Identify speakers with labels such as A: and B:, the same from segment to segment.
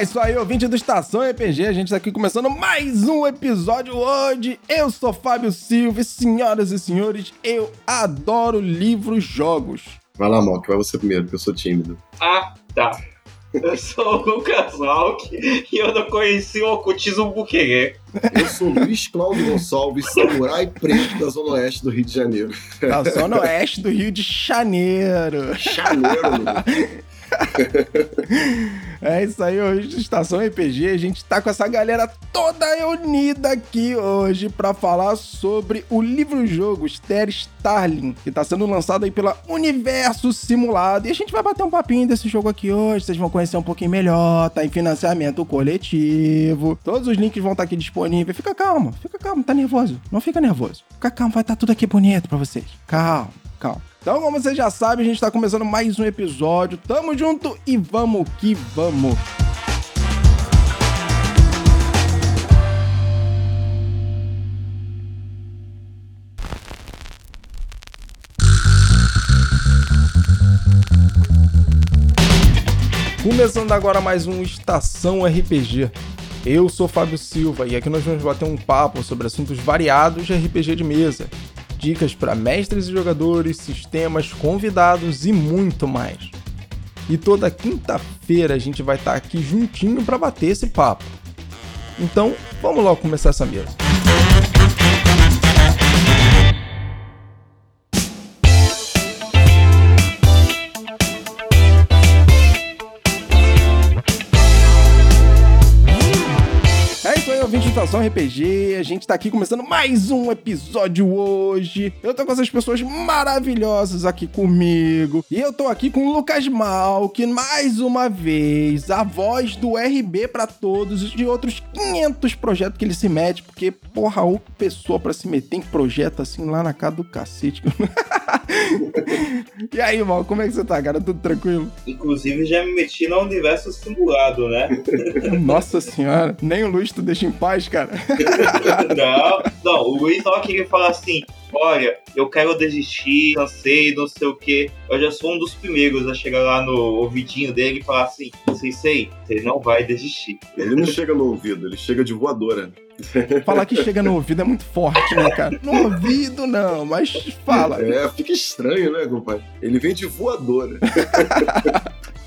A: É isso aí, ouvinte do Estação EPG. A gente tá aqui começando mais um episódio hoje. Eu sou Fábio Silva e, senhoras e senhores, eu adoro livros jogos.
B: Vai lá, Mock, vai você primeiro, porque eu sou tímido.
C: Ah, tá. Eu sou o Lucas Alck e eu não conheci o ocultismo buquerê.
B: Eu sou Luiz Cláudio Gonçalves, samurai preto da Zona Oeste do Rio de Janeiro.
A: Da Zona Oeste do Rio de Janeiro.
B: Janeiro,
A: É isso aí, hoje Estação RPG, a gente tá com essa galera toda unida aqui hoje para falar sobre o livro-jogo Ster Starling, que tá sendo lançado aí pela Universo Simulado. E a gente vai bater um papinho desse jogo aqui hoje, vocês vão conhecer um pouquinho melhor, tá em financiamento coletivo. Todos os links vão estar tá aqui disponíveis. Fica calmo, fica calmo, tá nervoso? Não fica nervoso. Fica calmo, vai estar tá tudo aqui bonito para vocês. Calma, calma. Então, como você já sabe, a gente está começando mais um episódio. Tamo junto e vamos que vamos! Começando agora mais um Estação RPG. Eu sou Fábio Silva e aqui nós vamos bater um papo sobre assuntos variados de RPG de mesa dicas para mestres e jogadores, sistemas, convidados e muito mais. E toda quinta-feira a gente vai estar tá aqui juntinho para bater esse papo. Então, vamos logo começar essa mesa. Estação RPG, a gente tá aqui começando mais um episódio hoje. Eu tô com essas pessoas maravilhosas aqui comigo. E eu tô aqui com o Lucas Mal, que mais uma vez, a voz do RB para todos e de outros 500 projetos que ele se mete, porque, porra, ou pessoa para se meter em projeto assim lá na casa do cacete. e aí, Mal, como é que você tá, cara? Tudo tranquilo?
C: Inclusive, já me meti no universo simulado, né?
A: Nossa senhora, nem o Luiz tu deixa em paz cara.
C: não, não, o Luiz só queria falar assim: olha, eu quero desistir, cansei, não sei o que. Eu já sou um dos primeiros a chegar lá no ouvidinho dele e falar assim: Sensei, ele não vai desistir.
B: Ele não chega no ouvido, ele chega de voadora.
A: Falar que chega no ouvido é muito forte, né, cara? No ouvido não, mas fala.
B: É, fica estranho, né, compadre? Ele vem de voadora.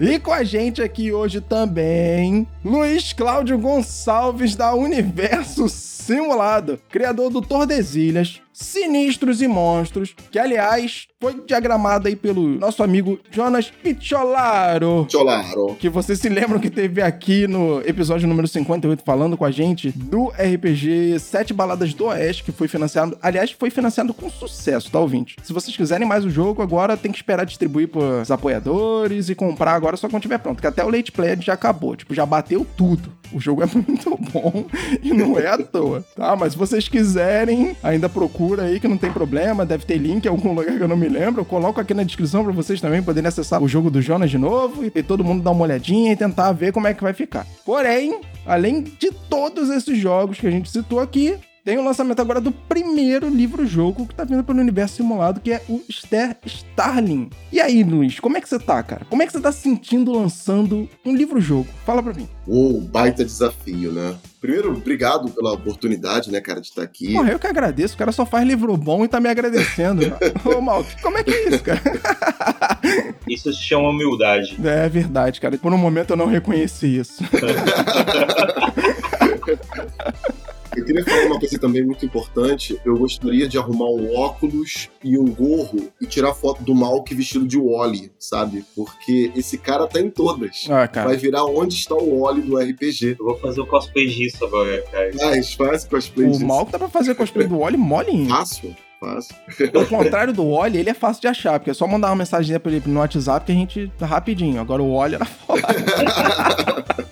A: e com a gente aqui hoje também, Luiz Cláudio Gonçalves da Universo Simulado, criador do Tordesilhas, Sinistros e Monstros, que aliás foi diagramado aí pelo nosso amigo Jonas Picciolaro.
B: Picciolaro.
A: Que vocês se lembram que teve aqui no episódio número 58 falando com a gente do RPG Sete Baladas do Oeste, que foi financiado, aliás, foi financiado com sucesso, tá ouvinte? Se vocês quiserem mais o jogo, agora tem que esperar distribuir pros apoiadores e comprar agora só quando tiver pronto, que até o Late Play já acabou, tipo, já bateu tudo. O jogo é muito bom e não é à toa, tá? Mas se vocês quiserem, ainda procura aí que não tem problema, deve ter link em algum lugar que eu não me lembro. Eu coloco aqui na descrição para vocês também poderem acessar o jogo do Jonas de novo e todo mundo dar uma olhadinha e tentar ver como é que vai ficar. Porém, além de todos esses jogos que a gente citou aqui, tem o lançamento agora do primeiro livro-jogo que tá vindo pelo universo simulado, que é o Ster Starling. E aí, Luiz, como é que você tá, cara? Como é que você tá sentindo lançando um livro-jogo? Fala pra mim.
B: Uou, baita desafio, né? Primeiro, obrigado pela oportunidade, né, cara, de estar aqui.
A: Porra, eu que agradeço. O cara só faz livro bom e tá me agradecendo. Ô, Mal, como é que é isso, cara?
C: Isso se chama humildade.
A: É verdade, cara. Por um momento eu não reconheci isso.
B: Eu queria falar uma coisa também muito importante. Eu gostaria de arrumar um óculos e um gorro e tirar foto do Malk vestido de Wally, sabe? Porque esse cara tá em todas.
A: Ah, cara.
B: Vai virar onde está o Wally do RPG.
C: Eu vou fazer o cosplay disso agora, cara.
B: Faz, faz cosplay
A: o
B: disso.
A: O Malk dá pra fazer cosplay do Wally molinho.
B: Fácil. Fácil.
A: Ao contrário do Wally, ele é fácil de achar, porque é só mandar uma mensagem pra ele no WhatsApp que a gente tá rapidinho. Agora o Wally era foda.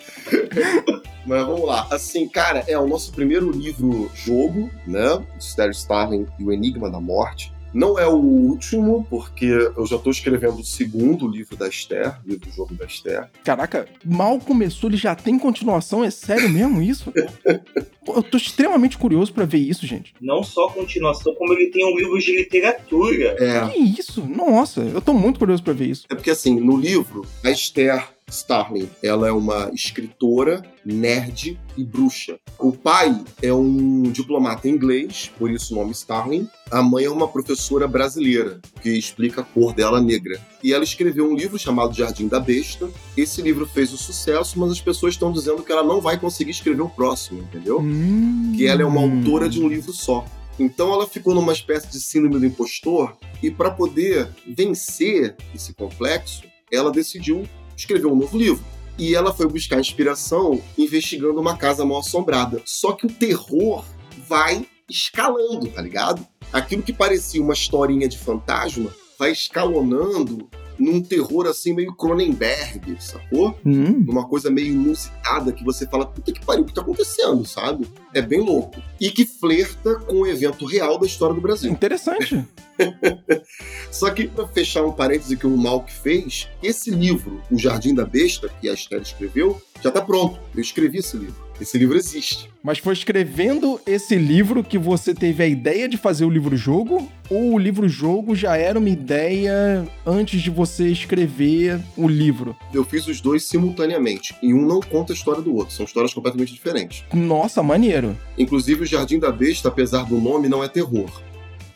B: Mas vamos lá. Assim, cara, é o nosso primeiro livro-jogo, né? Stereo Starling e o Enigma da Morte. Não é o último, porque eu já tô escrevendo o segundo livro da Esther, livro-jogo da Esther.
A: Caraca, mal começou, ele já tem continuação? É sério mesmo isso? eu tô extremamente curioso para ver isso, gente.
C: Não só continuação, como ele tem um livro de literatura.
B: É.
A: Que isso? Nossa, eu tô muito curioso para ver isso.
B: É porque assim, no livro, a Esther Starling, ela é uma escritora, nerd e bruxa. O pai é um diplomata inglês, por isso o nome Starling. A mãe é uma professora brasileira, que explica a cor dela negra. E ela escreveu um livro chamado Jardim da Besta. Esse livro fez o um sucesso, mas as pessoas estão dizendo que ela não vai conseguir escrever o próximo, entendeu?
A: Hum.
B: Que ela é uma autora de um livro só. Então ela ficou numa espécie de síndrome do impostor e para poder vencer esse complexo, ela decidiu escrever um novo livro. E ela foi buscar inspiração investigando uma casa mal assombrada. Só que o terror vai escalando, tá ligado? Aquilo que parecia uma historinha de fantasma vai escalonando num terror assim meio Cronenberg, sacou?
A: Hum.
B: Numa coisa meio inusitada que você fala, puta que pariu, o que tá acontecendo, sabe? É bem louco. E que flerta com o evento real da história do Brasil.
A: Interessante.
B: Só que, pra fechar um parêntese que o Malk fez, esse livro, O Jardim da Besta, que a Esther escreveu, já tá pronto. Eu escrevi esse livro. Esse livro existe.
A: Mas foi escrevendo esse livro que você teve a ideia de fazer o livro-jogo? Ou o livro-jogo já era uma ideia antes de você escrever o livro?
B: Eu fiz os dois simultaneamente. E um não conta a história do outro. São histórias completamente diferentes.
A: Nossa, maneiro.
B: Inclusive, o Jardim da Besta, apesar do nome, não é terror.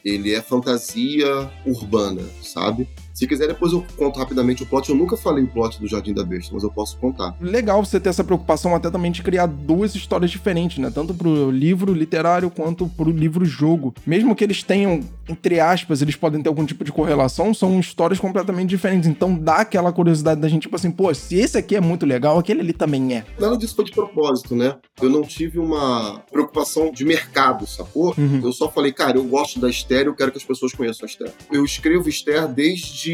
B: Ele é fantasia urbana, sabe? Se quiser, depois eu conto rapidamente o plot. Eu nunca falei o plot do Jardim da Besta, mas eu posso contar.
A: Legal você ter essa preocupação até também de criar duas histórias diferentes, né? Tanto pro livro literário quanto pro livro-jogo. Mesmo que eles tenham, entre aspas, eles podem ter algum tipo de correlação, são histórias completamente diferentes. Então dá aquela curiosidade da gente, tipo assim, pô, se esse aqui é muito legal, aquele ali também é.
B: Nada disso foi de propósito, né? Eu não tive uma preocupação de mercado, sacou?
A: Uhum.
B: Eu só falei, cara, eu gosto da Esther, eu quero que as pessoas conheçam a Esther. Eu escrevo Esther desde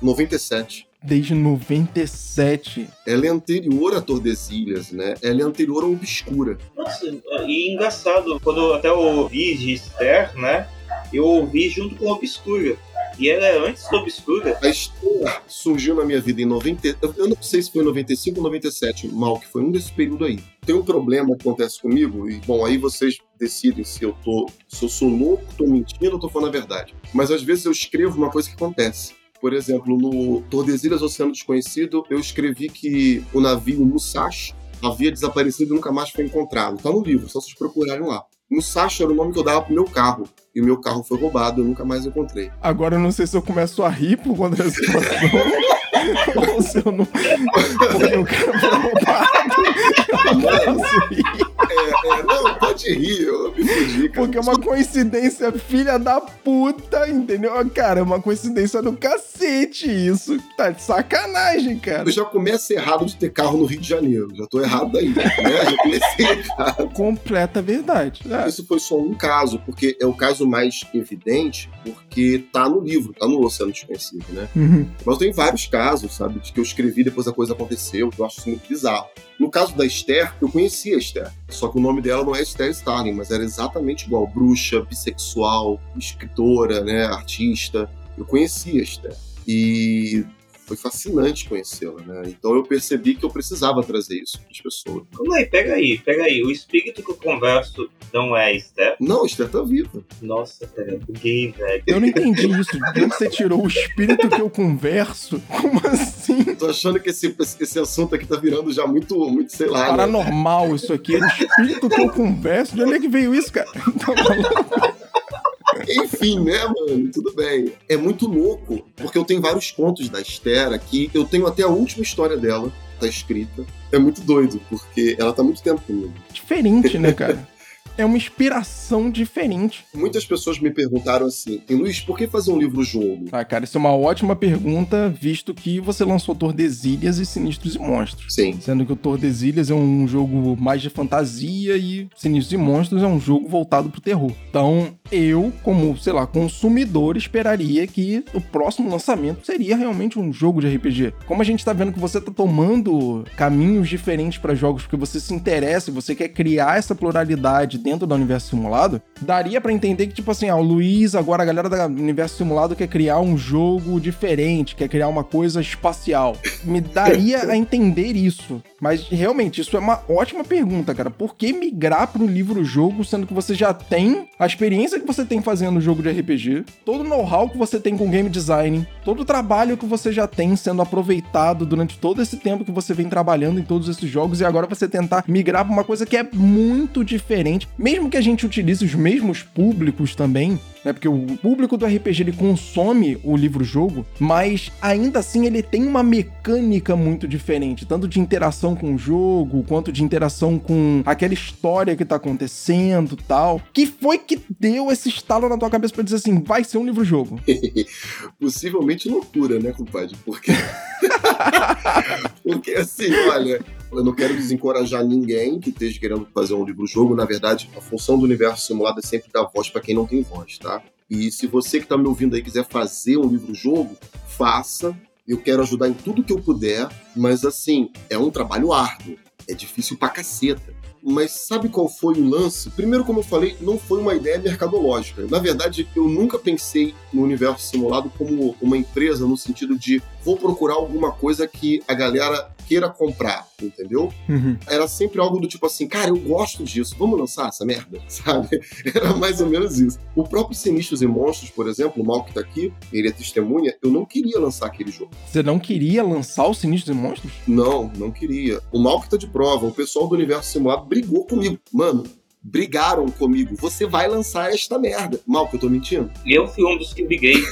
B: 97.
A: Desde 97.
B: Ela é anterior a Tordesilhas, né? Ela é anterior a Obscura.
C: Nossa, e engraçado, quando eu até ouvi de Esther, né? Eu ouvi junto com Obscura. E ela é antes do Obscura.
B: A Esther surgiu na minha vida em 90. Eu não sei se foi em 95 ou 97, mal, que foi um desse período aí. Tem um problema que acontece comigo, e bom, aí vocês decidem se eu tô. Se eu sou louco, tô mentindo ou tô falando a verdade. Mas às vezes eu escrevo uma coisa que acontece. Por exemplo, no Tordesilhas Oceano Desconhecido, eu escrevi que o navio Musashi havia desaparecido e nunca mais foi encontrado. Tá no livro, só vocês procurarem lá. Musashi era o nome que eu dava pro meu carro. E o meu carro foi roubado, eu nunca mais encontrei.
A: Agora eu não sei se eu começo a rir por conta dessa situação. ou se eu não. Porque o cara foi roubado. Eu não posso rir.
B: É, é, não, pode rir, eu me fudi, cara.
A: Porque é uma coincidência filha da puta, entendeu? Cara, é uma coincidência do cacete isso. Tá de sacanagem, cara.
B: Eu já começo errado de ter carro no Rio de Janeiro. Já tô errado aí, né? Já comecei errado.
A: Completa verdade. É.
B: Isso foi só um caso, porque é o caso mais evidente, porque tá no livro, tá no Oceano Desconhecido, né?
A: Uhum.
B: Mas tem vários casos, sabe, de que eu escrevi depois a coisa aconteceu, que eu acho isso muito bizarro. No caso da Esther, eu conhecia a Esther, só que o nome dela não é Esther Starling, mas era exatamente igual, bruxa, bissexual, escritora, né, artista. Eu conhecia Esther. E foi fascinante conhecê-la, né? Então eu percebi que eu precisava trazer isso para as pessoas.
C: Calma aí, pega aí, pega aí. O espírito que eu converso não é Esther?
B: Não, a Esther tá viva.
C: Nossa, cara, buguei, velho.
A: Eu não entendi isso. De onde você tirou o espírito que eu converso? Como assim?
B: Tô achando que esse, esse assunto aqui tá virando já muito, muito sei lá. né?
A: Paranormal isso aqui. O espírito que eu converso. De onde é que veio isso, cara? Tá maluco?
B: Enfim, né, mano? Tudo bem. É muito louco, porque eu tenho vários contos da Esther aqui. Eu tenho até a última história dela, tá escrita. É muito doido, porque ela tá muito tempo comigo.
A: Diferente, né, cara? É uma inspiração diferente.
B: Muitas pessoas me perguntaram assim, "E, Luiz, por que fazer um livro-jogo?
A: Ah, cara, isso é uma ótima pergunta, visto que você lançou Tordesilhas e Sinistros e Monstros.
B: Sim.
A: Sendo que o Tordesilhas é um jogo mais de fantasia e Sinistros e Monstros é um jogo voltado pro terror. Então, eu, como, sei lá, consumidor, esperaria que o próximo lançamento seria realmente um jogo de RPG. Como a gente tá vendo que você tá tomando caminhos diferentes para jogos porque você se interessa e você quer criar essa pluralidade dentro do universo simulado, daria pra entender que, tipo assim, ah, o Luiz, agora a galera do universo simulado quer criar um jogo diferente, quer criar uma coisa espacial. Me daria a entender isso. Mas realmente, isso é uma ótima pergunta, cara. Por que migrar para o livro-jogo, sendo que você já tem a experiência que você tem fazendo jogo de RPG, todo o know-how que você tem com game design, todo o trabalho que você já tem sendo aproveitado durante todo esse tempo que você vem trabalhando em todos esses jogos e agora você tentar migrar para uma coisa que é muito diferente, mesmo que a gente utilize os mesmos públicos também, né? Porque o público do RPG ele consome o livro-jogo, mas ainda assim ele tem uma mecânica muito diferente, tanto de interação com o jogo, quanto de interação com aquela história que tá acontecendo, tal. Que foi que deu esse estalo na tua cabeça para dizer assim, vai ser um livro-jogo?
B: Possivelmente loucura, né, compadre? Porque Porque assim, olha, eu não quero desencorajar ninguém que esteja querendo fazer um livro-jogo. Na verdade, a função do universo simulado é sempre dar voz para quem não tem voz, tá? E se você que está me ouvindo aí quiser fazer um livro-jogo, faça. Eu quero ajudar em tudo que eu puder, mas assim, é um trabalho árduo. É difícil pra caceta. Mas sabe qual foi o lance? Primeiro, como eu falei, não foi uma ideia mercadológica. Na verdade, eu nunca pensei no universo simulado como uma empresa no sentido de vou procurar alguma coisa que a galera queira comprar, entendeu?
A: Uhum.
B: Era sempre algo do tipo assim, cara, eu gosto disso, vamos lançar essa merda, sabe? Era mais ou menos isso. O próprio Sinistros e Monstros, por exemplo, o Mal que tá aqui, ele é testemunha, eu não queria lançar aquele jogo.
A: Você não queria lançar o Sinistros e Monstros?
B: Não, não queria. O Mal que tá de prova, o pessoal do universo simulado brigou comigo. Mano, brigaram comigo. Você vai lançar esta merda. Mal que eu tô mentindo?
C: Eu fui um dos que briguei.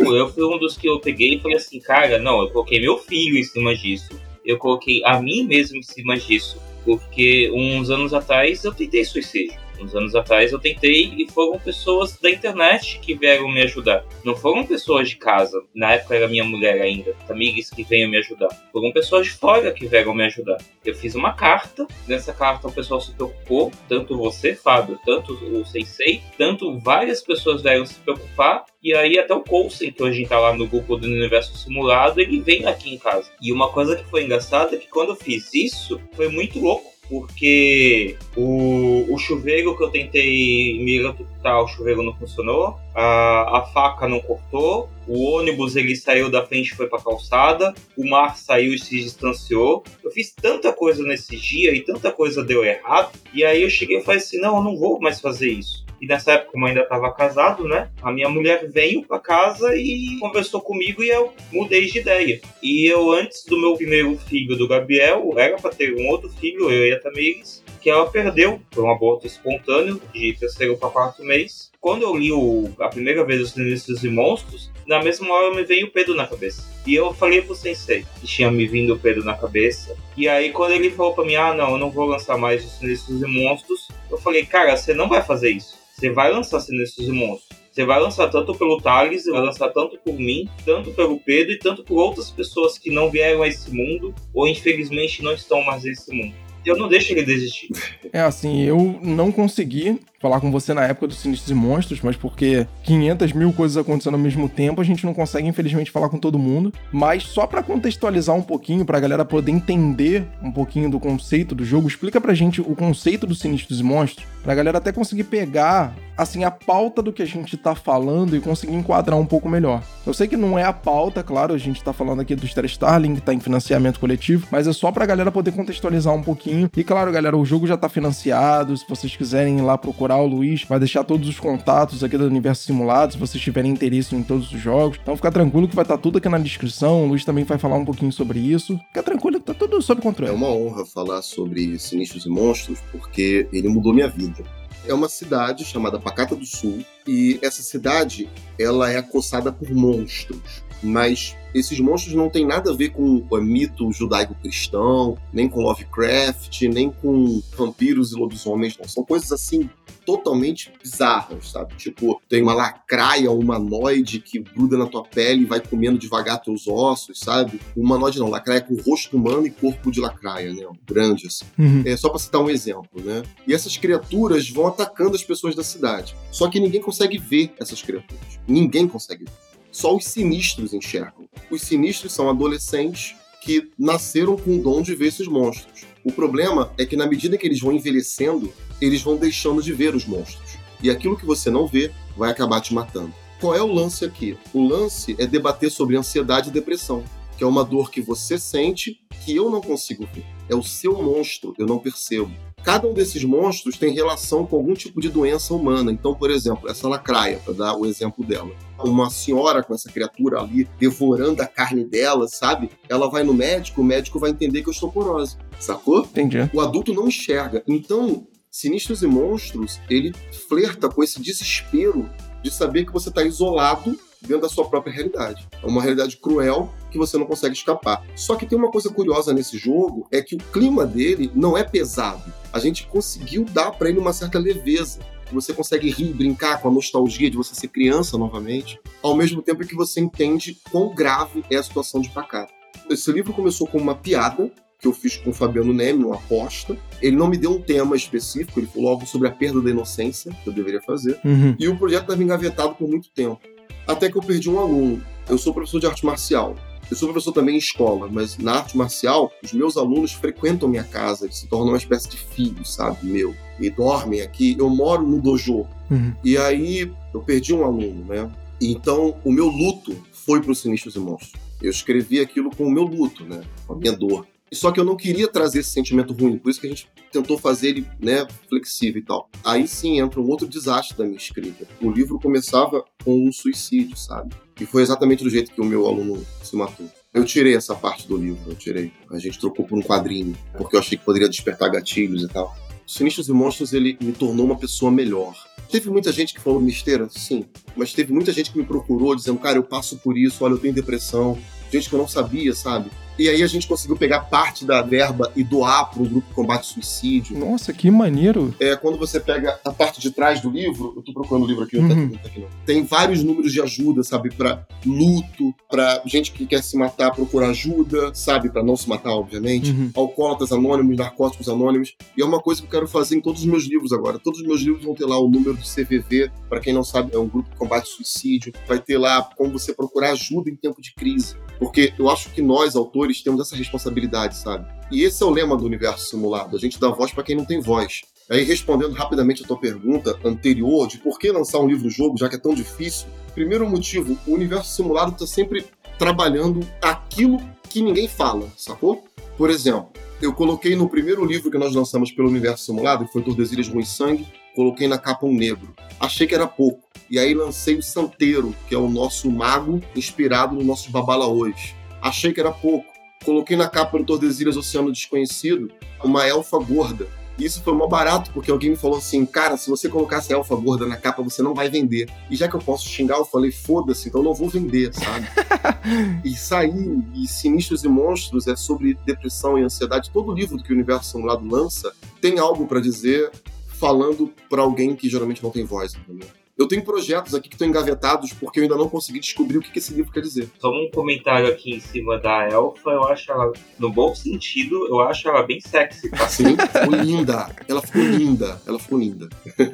C: eu fui um dos que eu peguei e falei assim, cara, não, eu coloquei meu filho em cima disso. Eu coloquei a mim mesmo em cima disso. Porque uns anos atrás eu tentei suicídio. Uns anos atrás eu tentei e foram pessoas da internet que vieram me ajudar. Não foram pessoas de casa. Na época era minha mulher ainda. Amigas que veio me ajudar. Foram pessoas de fora que vieram me ajudar. Eu fiz uma carta. Nessa carta o pessoal se preocupou. Tanto você, Fábio, tanto o Sensei, tanto várias pessoas vieram se preocupar. E aí até o Coulson, que hoje está lá no grupo do Universo Simulado, ele vem aqui em casa. E uma coisa que foi engraçada é que quando eu fiz isso, foi muito louco porque o, o chuveiro que eu tentei me eletrocutar, o chuveiro não funcionou, a, a faca não cortou, o ônibus ele saiu da frente e foi para calçada, o mar saiu e se distanciou. Eu fiz tanta coisa nesse dia e tanta coisa deu errado, e aí eu cheguei e falei assim: não, eu não vou mais fazer isso. E nessa época, como eu ainda estava casado, né? A minha mulher veio para casa e conversou comigo e eu mudei de ideia. E eu, antes do meu primeiro filho, do Gabriel, era para ter um outro filho, eu e a Tamires, que ela perdeu. Foi um aborto espontâneo, de terceiro para quarto mês. Quando eu li o, a primeira vez Os Sinistros e Monstros, na mesma hora me veio o Pedro na cabeça. E eu falei pro Sensei que tinha me vindo o Pedro na cabeça. E aí, quando ele falou pra mim, ah, não, eu não vou lançar mais Os Sinistros e Monstros, eu falei, cara, você não vai fazer isso. Você vai lançar Sinistros e Monstros. Você vai lançar tanto pelo Thales, vai lançar tanto por mim, tanto pelo Pedro e tanto por outras pessoas que não vieram a esse mundo ou infelizmente não estão mais nesse mundo. Eu não deixo ele desistir.
A: É assim, eu não consegui falar com você na época dos Sinistros e Monstros, mas porque 500 mil coisas acontecendo ao mesmo tempo, a gente não consegue, infelizmente, falar com todo mundo. Mas só para contextualizar um pouquinho, pra galera poder entender um pouquinho do conceito do jogo, explica pra gente o conceito dos Sinistros e Monstros, pra galera até conseguir pegar, assim, a pauta do que a gente tá falando e conseguir enquadrar um pouco melhor. Eu sei que não é a pauta, claro, a gente tá falando aqui do Star Starling, que tá em financiamento coletivo, mas é só pra galera poder contextualizar um pouquinho. E claro, galera, o jogo já tá financiado, se vocês quiserem ir lá procurar o Luiz, vai deixar todos os contatos aqui do Universo Simulado, se vocês tiverem interesse em todos os jogos. Então fica tranquilo que vai estar tudo aqui na descrição. O Luiz também vai falar um pouquinho sobre isso. Fica tranquilo que tá tudo sob controle.
B: É uma honra falar sobre Sinistros e Monstros, porque ele mudou minha vida. É uma cidade chamada Pacata do Sul, e essa cidade ela é acossada por monstros mas esses monstros não têm nada a ver com o mito judaico-cristão, nem com Lovecraft, nem com vampiros e lobisomens, não. São coisas assim totalmente bizarras, sabe? Tipo, tem uma lacraia humanoide que gruda na tua pele e vai comendo devagar teus ossos, sabe? Humanoide não, lacraia com rosto humano e corpo de lacraia, né? Grande assim.
A: Uhum.
B: É só pra citar um exemplo, né? E essas criaturas vão atacando as pessoas da cidade. Só que ninguém consegue ver essas criaturas. Ninguém consegue ver só os sinistros enxergam. Os sinistros são adolescentes que nasceram com o dom de ver esses monstros. O problema é que, na medida que eles vão envelhecendo, eles vão deixando de ver os monstros. E aquilo que você não vê vai acabar te matando. Qual é o lance aqui? O lance é debater sobre ansiedade e depressão, que é uma dor que você sente que eu não consigo ver. É o seu monstro, eu não percebo. Cada um desses monstros tem relação com algum tipo de doença humana. Então, por exemplo, essa lacraia, para dar o exemplo dela. Uma senhora com essa criatura ali devorando a carne dela, sabe? Ela vai no médico, o médico vai entender que eu estou porose. Sacou?
A: Entendi.
B: O adulto não enxerga. Então, Sinistros e Monstros, ele flerta com esse desespero de saber que você está isolado dentro da sua própria realidade. É uma realidade cruel que você não consegue escapar. Só que tem uma coisa curiosa nesse jogo, é que o clima dele não é pesado. A gente conseguiu dar para ele uma certa leveza. Que você consegue rir, brincar com a nostalgia de você ser criança novamente, ao mesmo tempo que você entende quão grave é a situação de Pacato. Esse livro começou com uma piada que eu fiz com o Fabiano Neme, uma aposta. Ele não me deu um tema específico, ele falou algo sobre a perda da inocência, que eu deveria fazer.
A: Uhum.
B: E o projeto estava engavetado por muito tempo. Até que eu perdi um aluno. Eu sou professor de arte marcial. Eu sou professor também em escola, mas na arte marcial, os meus alunos frequentam minha casa, eles se tornam uma espécie de filho, sabe, meu. E dormem aqui. Eu moro no dojo.
A: Uhum.
B: E aí eu perdi um aluno, né? Então o meu luto foi para os Sinistros e Monstros. Eu escrevi aquilo com o meu luto, né? Com a minha dor. Só que eu não queria trazer esse sentimento ruim, por isso que a gente tentou fazer ele né, flexível e tal. Aí sim entra um outro desastre da minha escrita. O livro começava com um suicídio, sabe? E foi exatamente do jeito que o meu aluno se matou. Eu tirei essa parte do livro, eu tirei. A gente trocou por um quadrinho, porque eu achei que poderia despertar gatilhos e tal. Sinistros e Monstros, ele me tornou uma pessoa melhor. Teve muita gente que falou besteira, sim, mas teve muita gente que me procurou dizendo, cara, eu passo por isso, olha, eu tenho depressão. Gente que eu não sabia, sabe? E aí a gente conseguiu pegar parte da verba e doar para o grupo combate suicídio.
A: Nossa, que maneiro.
B: É, quando você pega a parte de trás do livro, eu tô procurando o livro aqui, não tá
A: Uhum.
B: aqui, não tá aqui não. Tem vários números de ajuda, sabe, Pra luto, pra gente que quer se matar procurar ajuda, sabe, Pra não se matar, obviamente.
A: Uhum.
B: Alcoólatras anônimos, narcóticos anônimos. E é uma coisa que eu quero fazer em todos os meus livros agora. Todos os meus livros vão ter lá o número do CVV, Pra quem não sabe, é um grupo de combate ao suicídio. Vai ter lá como você procurar ajuda em tempo de crise. Porque eu acho que nós, autores, temos essa responsabilidade, sabe? E esse é o lema do universo simulado. A gente dá voz pra quem não tem voz. Aí, respondendo rapidamente a tua pergunta anterior de por que lançar um livro-jogo, já que é tão difícil, primeiro motivo, o universo simulado está sempre trabalhando aquilo que ninguém fala, sacou? Por exemplo, eu coloquei no primeiro livro que nós lançamos pelo universo simulado, que foi Tordesilhas Ruim Sangue, coloquei na capa um negro. Achei que era pouco. E aí lancei o Santeiro, que é o nosso mago inspirado no nosso babalaôs. Achei que era pouco. Coloquei na capa do Tordesilhas Oceano Desconhecido uma elfa gorda. E isso foi mó barato, porque alguém me falou assim, cara, se você colocasse elfa gorda na capa, você não vai vender. E já que eu posso xingar, eu falei, foda-se, então eu não vou vender, sabe? e saiu, e Sinistros e Monstros é sobre depressão e ansiedade. Todo livro que o Universo Simulado lança tem algo pra dizer falando pra alguém que geralmente não tem voz, entendeu? Eu tenho projetos aqui que estão engavetados porque eu ainda não consegui descobrir o que que esse livro quer dizer.
C: Só um comentário aqui em cima da elfa, eu acho ela, no bom sentido, eu acho ela bem sexy, tá?
B: Assim, ficou linda. Ela ficou linda. Ela ficou linda.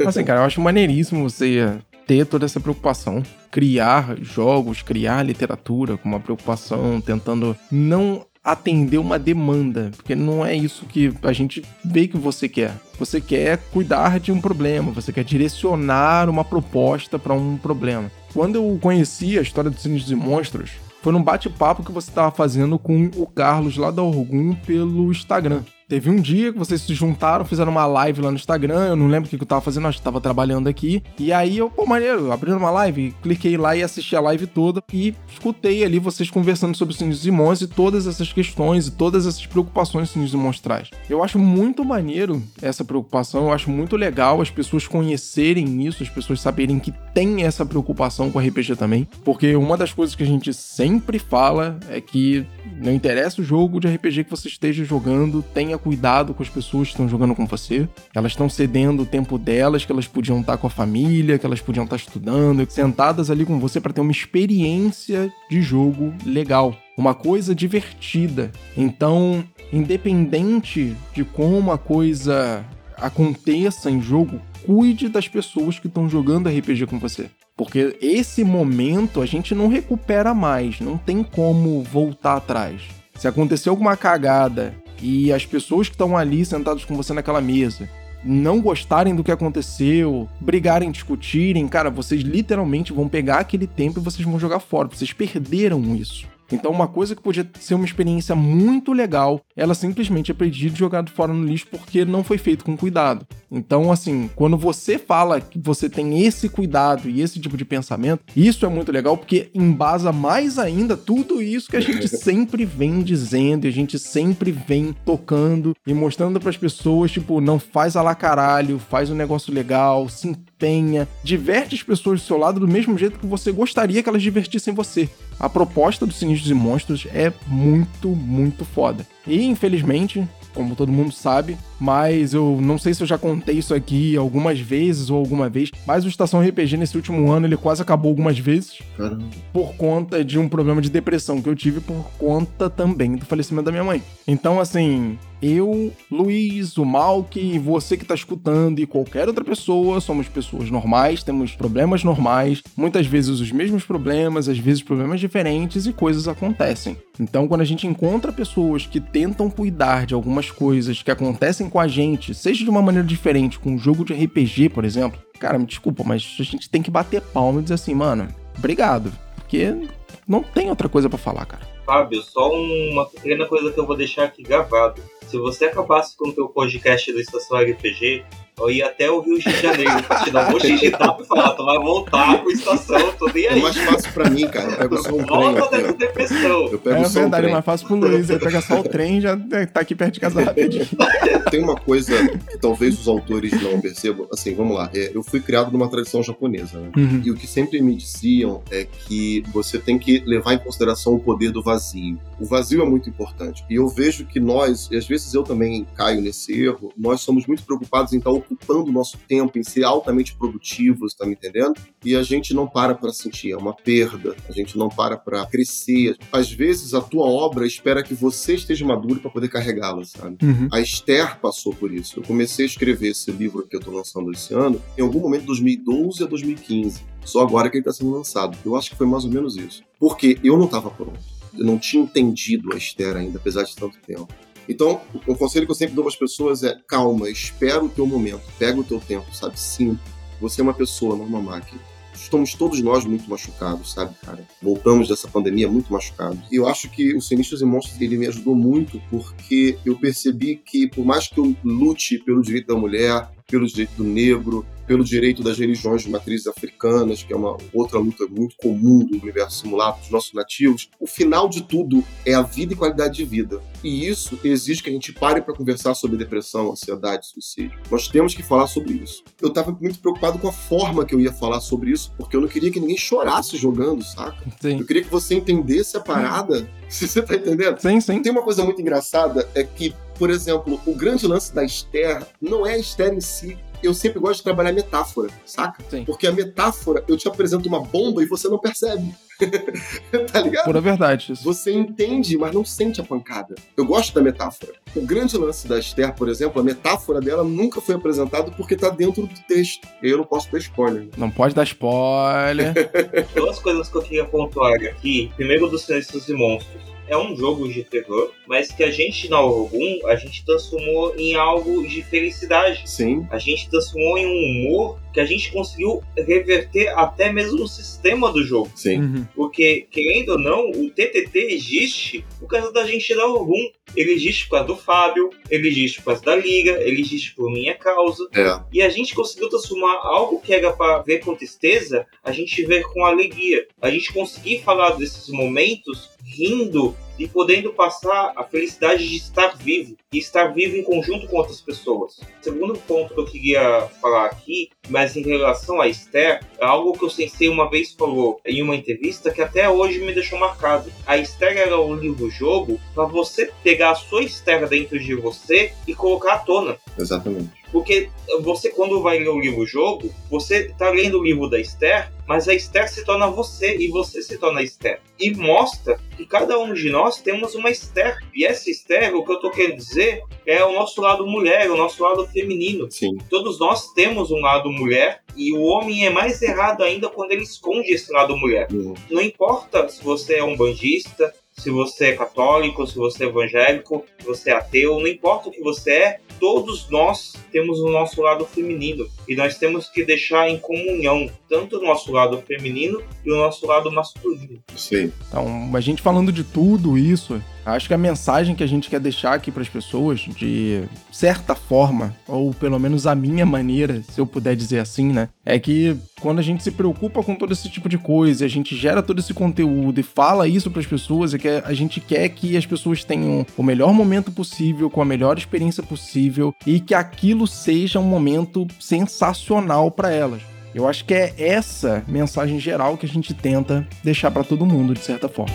A: Assim, cara, eu acho maneiríssimo você ter toda essa preocupação. Criar jogos, criar literatura com uma preocupação, tentando não atender uma demanda, porque não é isso que a gente vê que você quer. Você quer cuidar de um problema, você quer direcionar uma proposta para um problema. Quando eu conheci a história dos Sinistros e Monstros, foi num bate-papo que você estava fazendo com o Carlos lá da Orgum pelo Instagram. Teve um dia que vocês se juntaram, fizeram uma live lá no Instagram, eu não lembro o que eu tava fazendo, acho que tava trabalhando aqui. E aí eu, pô, maneiro, abri uma live, cliquei lá e assisti a live toda e escutei ali vocês conversando sobre Sinistros e Monstros e todas essas questões e todas essas preocupações que Sinistros e. Eu acho muito maneiro essa preocupação, eu acho muito legal as pessoas conhecerem isso, as pessoas saberem que tem essa preocupação com RPG também, porque uma das coisas que a gente sempre fala é que não interessa o jogo de RPG que você esteja jogando, tenha cuidado com as pessoas que estão jogando com você. Elas estão cedendo o tempo delas, que elas podiam estar com a família, que elas podiam estar estudando, sentadas ali com você para ter uma experiência de jogo legal, uma coisa divertida. Então, independente de como a coisa aconteça em jogo, cuide das pessoas que estão jogando RPG com você. Porque esse momento a gente não recupera mais, não tem como voltar atrás. Se acontecer alguma cagada e as pessoas que estão ali sentadas com você naquela mesa não gostarem do que aconteceu, brigarem, discutirem, cara, vocês literalmente vão pegar aquele tempo e vocês vão jogar fora. Vocês perderam isso. Então, uma coisa que podia ser uma experiência muito legal, ela simplesmente é perdida e jogada fora no lixo porque não foi feito com cuidado. Então, assim, quando você fala que você tem esse cuidado e esse tipo de pensamento, isso é muito legal porque embasa mais ainda tudo isso que a gente sempre vem dizendo e a gente sempre vem tocando e mostrando para as pessoas, tipo, não faz a lá caralho, faz um negócio legal, se empenha, diverte as pessoas do seu lado do mesmo jeito que você gostaria que elas divertissem você. A proposta do Sinistros e Monstros é muito, muito foda. E infelizmente, como todo mundo sabe, mas eu não sei se eu já contei isso aqui algumas vezes ou alguma vez, mas o Estação RPG nesse último ano ele quase acabou algumas vezes
B: Caramba.
A: por conta de um problema de depressão que eu tive por conta também do falecimento da minha mãe. Então, assim, eu, Luiz, o Malk, você que tá escutando e qualquer outra pessoa, somos pessoas normais, temos problemas normais, muitas vezes os mesmos problemas, às vezes problemas diferentes e coisas acontecem. Então, quando a gente encontra pessoas que tentam cuidar de algumas coisas que acontecem com a gente, seja de uma maneira diferente, com um jogo de RPG, por exemplo, cara, me desculpa, mas a gente tem que bater palma e dizer assim, mano, obrigado. Porque não tem outra coisa pra falar, cara.
C: Fábio, só uma pequena coisa que eu vou deixar aqui gravado. Se você acabasse com o teu podcast do Estação RPG, eu ia até o Rio de Janeiro pra te dar um monte de digital e falar, tu vai voltar pro estação, tô nem
B: É
C: aí.
B: mais fácil pra mim, cara. Eu pego só um trem
C: Volta dessa depressão.
B: Eu pego
A: É
B: só um
A: verdade, é
B: trem.
A: mais fácil pro Luiz. Ele pega só o trem e já tá aqui perto de casa rapidinho.
B: Tem uma coisa que talvez os autores não percebam. Assim, vamos lá. É, eu fui criado numa tradição japonesa, né?
A: Uhum.
B: E o que sempre me diziam é que você tem que levar em consideração o poder do vazio. O vazio é muito importante. E eu vejo que nós, e às vezes eu também caio nesse erro, nós somos muito preocupados em estar ocupando o nosso tempo, em ser altamente produtivos, tá me entendendo? E a gente não para para sentir, é uma perda. A gente não para para crescer. Às vezes a tua obra espera que você esteja maduro para poder carregá-la, sabe?
A: Uhum.
B: A Esther passou por isso. Eu comecei a escrever esse livro que eu estou lançando esse ano em algum momento de 2012 a 2015. Só agora que ele está sendo lançado. Eu acho que foi mais ou menos isso. Porque eu não estava pronto. Eu não tinha entendido a Esther ainda, apesar de tanto tempo. Então, o conselho que eu sempre dou para as pessoas é calma, espera o teu momento, pega o teu tempo, sabe? Sim, você é uma pessoa, não uma máquina. Estamos todos nós muito machucados, sabe, cara? Voltamos dessa pandemia muito machucados. E eu acho que o Sinistros e Monstros, ele me ajudou muito porque eu percebi que, por mais que eu lute pelo direito da mulher, pelo direito do negro, pelo direito das religiões de matrizes africanas, que é uma outra luta muito comum do universo simulado dos nossos nativos, o final de tudo é a vida e qualidade de vida. E isso exige que a gente pare para conversar sobre depressão, ansiedade, suicídio. Nós temos que falar sobre isso. Eu estava muito preocupado com a forma que eu ia falar sobre isso, porque eu não queria que ninguém chorasse jogando, saca?
A: Sim.
B: Eu queria que você entendesse a parada. Se você tá entendendo?
A: Sim, sim.
B: Tem uma coisa muito engraçada, é que, por exemplo, o grande lance da Esther não é a Esther em si. Eu sempre gosto de trabalhar metáfora, saca?
A: Sim.
B: Porque a metáfora, eu te apresento uma bomba e você não percebe. tá ligado?
A: Pura verdade. Isso.
B: Você entende, mas não sente a pancada. Eu gosto da metáfora. O grande lance da Esther, por exemplo, a metáfora dela nunca foi apresentada porque tá dentro do texto. E aí eu não posso dar spoiler. né?
A: Não pode dar spoiler.
C: Duas coisas que eu queria pontuar aqui. Primeiro, dos Sinistros e Monstros. É um jogo de terror, mas que a gente, na Orgum, a gente transformou em algo de felicidade.
B: Sim,
C: A gente transformou em um humor que a gente conseguiu reverter até mesmo o sistema do jogo.
B: sim.
A: Uhum.
C: Porque, querendo ou não, o TTT existe por causa da gente da Orgum. Ele existe por causa do Fábio, ele existe por causa da Liga, ele existe por minha causa.
B: É.
C: E a gente conseguiu transformar algo que era para ver com tristeza, a gente ver com alegria. A gente conseguir falar desses momentos rindo e podendo passar a felicidade de estar vivo e estar vivo em conjunto com outras pessoas. Segundo ponto que eu queria falar aqui, mas em relação a Esther, é algo que o Sensei uma vez falou em uma entrevista que até hoje me deixou marcado. A Esther era o livro-jogo para você pegar a sua Esther dentro de você e colocar à tona.
B: Exatamente.
C: Porque você, quando vai ler o livro-jogo, você tá lendo o livro da Esther, mas a Esther se torna você e você se torna a Esther. E mostra que cada um de nós temos uma Esther. E essa Esther, o que eu tô querendo dizer, é o nosso lado mulher, o nosso lado feminino.
B: Sim.
C: Todos nós temos um lado mulher e o homem é mais errado ainda quando ele esconde esse lado mulher.
B: Uhum.
C: Não importa se você é um bandista, se você é católico, se você é evangélico, se você é ateu, não importa o que você é, todos nós temos o nosso lado feminino e nós temos que deixar em comunhão tanto o nosso lado feminino e o nosso lado masculino.
B: Sim.
A: Então, a gente falando de tudo isso, acho que a mensagem que a gente quer deixar aqui para as pessoas, de certa forma, ou pelo menos a minha maneira, se eu puder dizer assim, né, é que quando a gente se preocupa com todo esse tipo de coisa, a gente gera todo esse conteúdo e fala isso para as pessoas, é que a gente quer que as pessoas tenham o melhor momento possível, com a melhor experiência possível e que aquilo seja um momento sensacional para elas. Eu acho que é essa mensagem geral que a gente tenta deixar para todo mundo, de certa forma.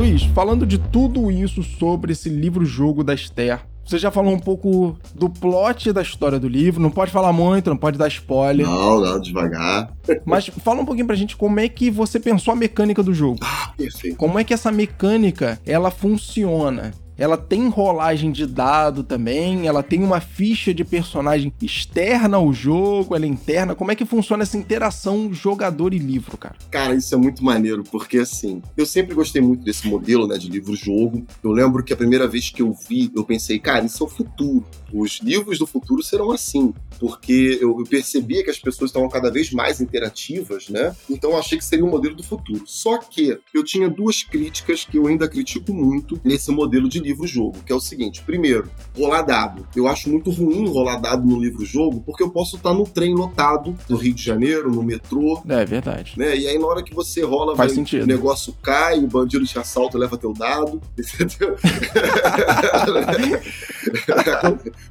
A: Luiz, falando de tudo isso sobre esse livro-jogo da Esther, você já falou um pouco do plot da história do livro, não pode falar muito, não pode dar spoiler.
B: Não, não, devagar.
A: Mas fala um pouquinho pra gente como é que você pensou a mecânica do jogo.
B: Ah, perfeito.
A: Como é que essa mecânica, ela funciona? Ela tem rolagem de dado também, ela tem uma ficha de personagem externa ao jogo, ela é interna. Como é que funciona essa interação jogador e livro, cara?
B: Cara, isso é muito maneiro, porque assim, eu sempre gostei muito desse modelo, né, de livro-jogo. Eu lembro que a primeira vez que eu vi, eu pensei, cara, isso é o futuro. Os livros do futuro serão assim, porque eu percebia que as pessoas estavam cada vez mais interativas, né? Então eu achei que seria um modelo do futuro. Só que eu tinha duas críticas que eu ainda critico muito nesse modelo de livro livro-jogo, que é o seguinte: primeiro, rolar dado. Eu acho muito ruim rolar dado no livro-jogo, porque eu posso estar no trem lotado no Rio de Janeiro, no metrô.
A: É verdade.
B: Né? E aí, na hora que você rola,
A: Faz
B: vai,
A: sentido.
B: o negócio cai, o bandido te assalta leva teu dado. Entendeu?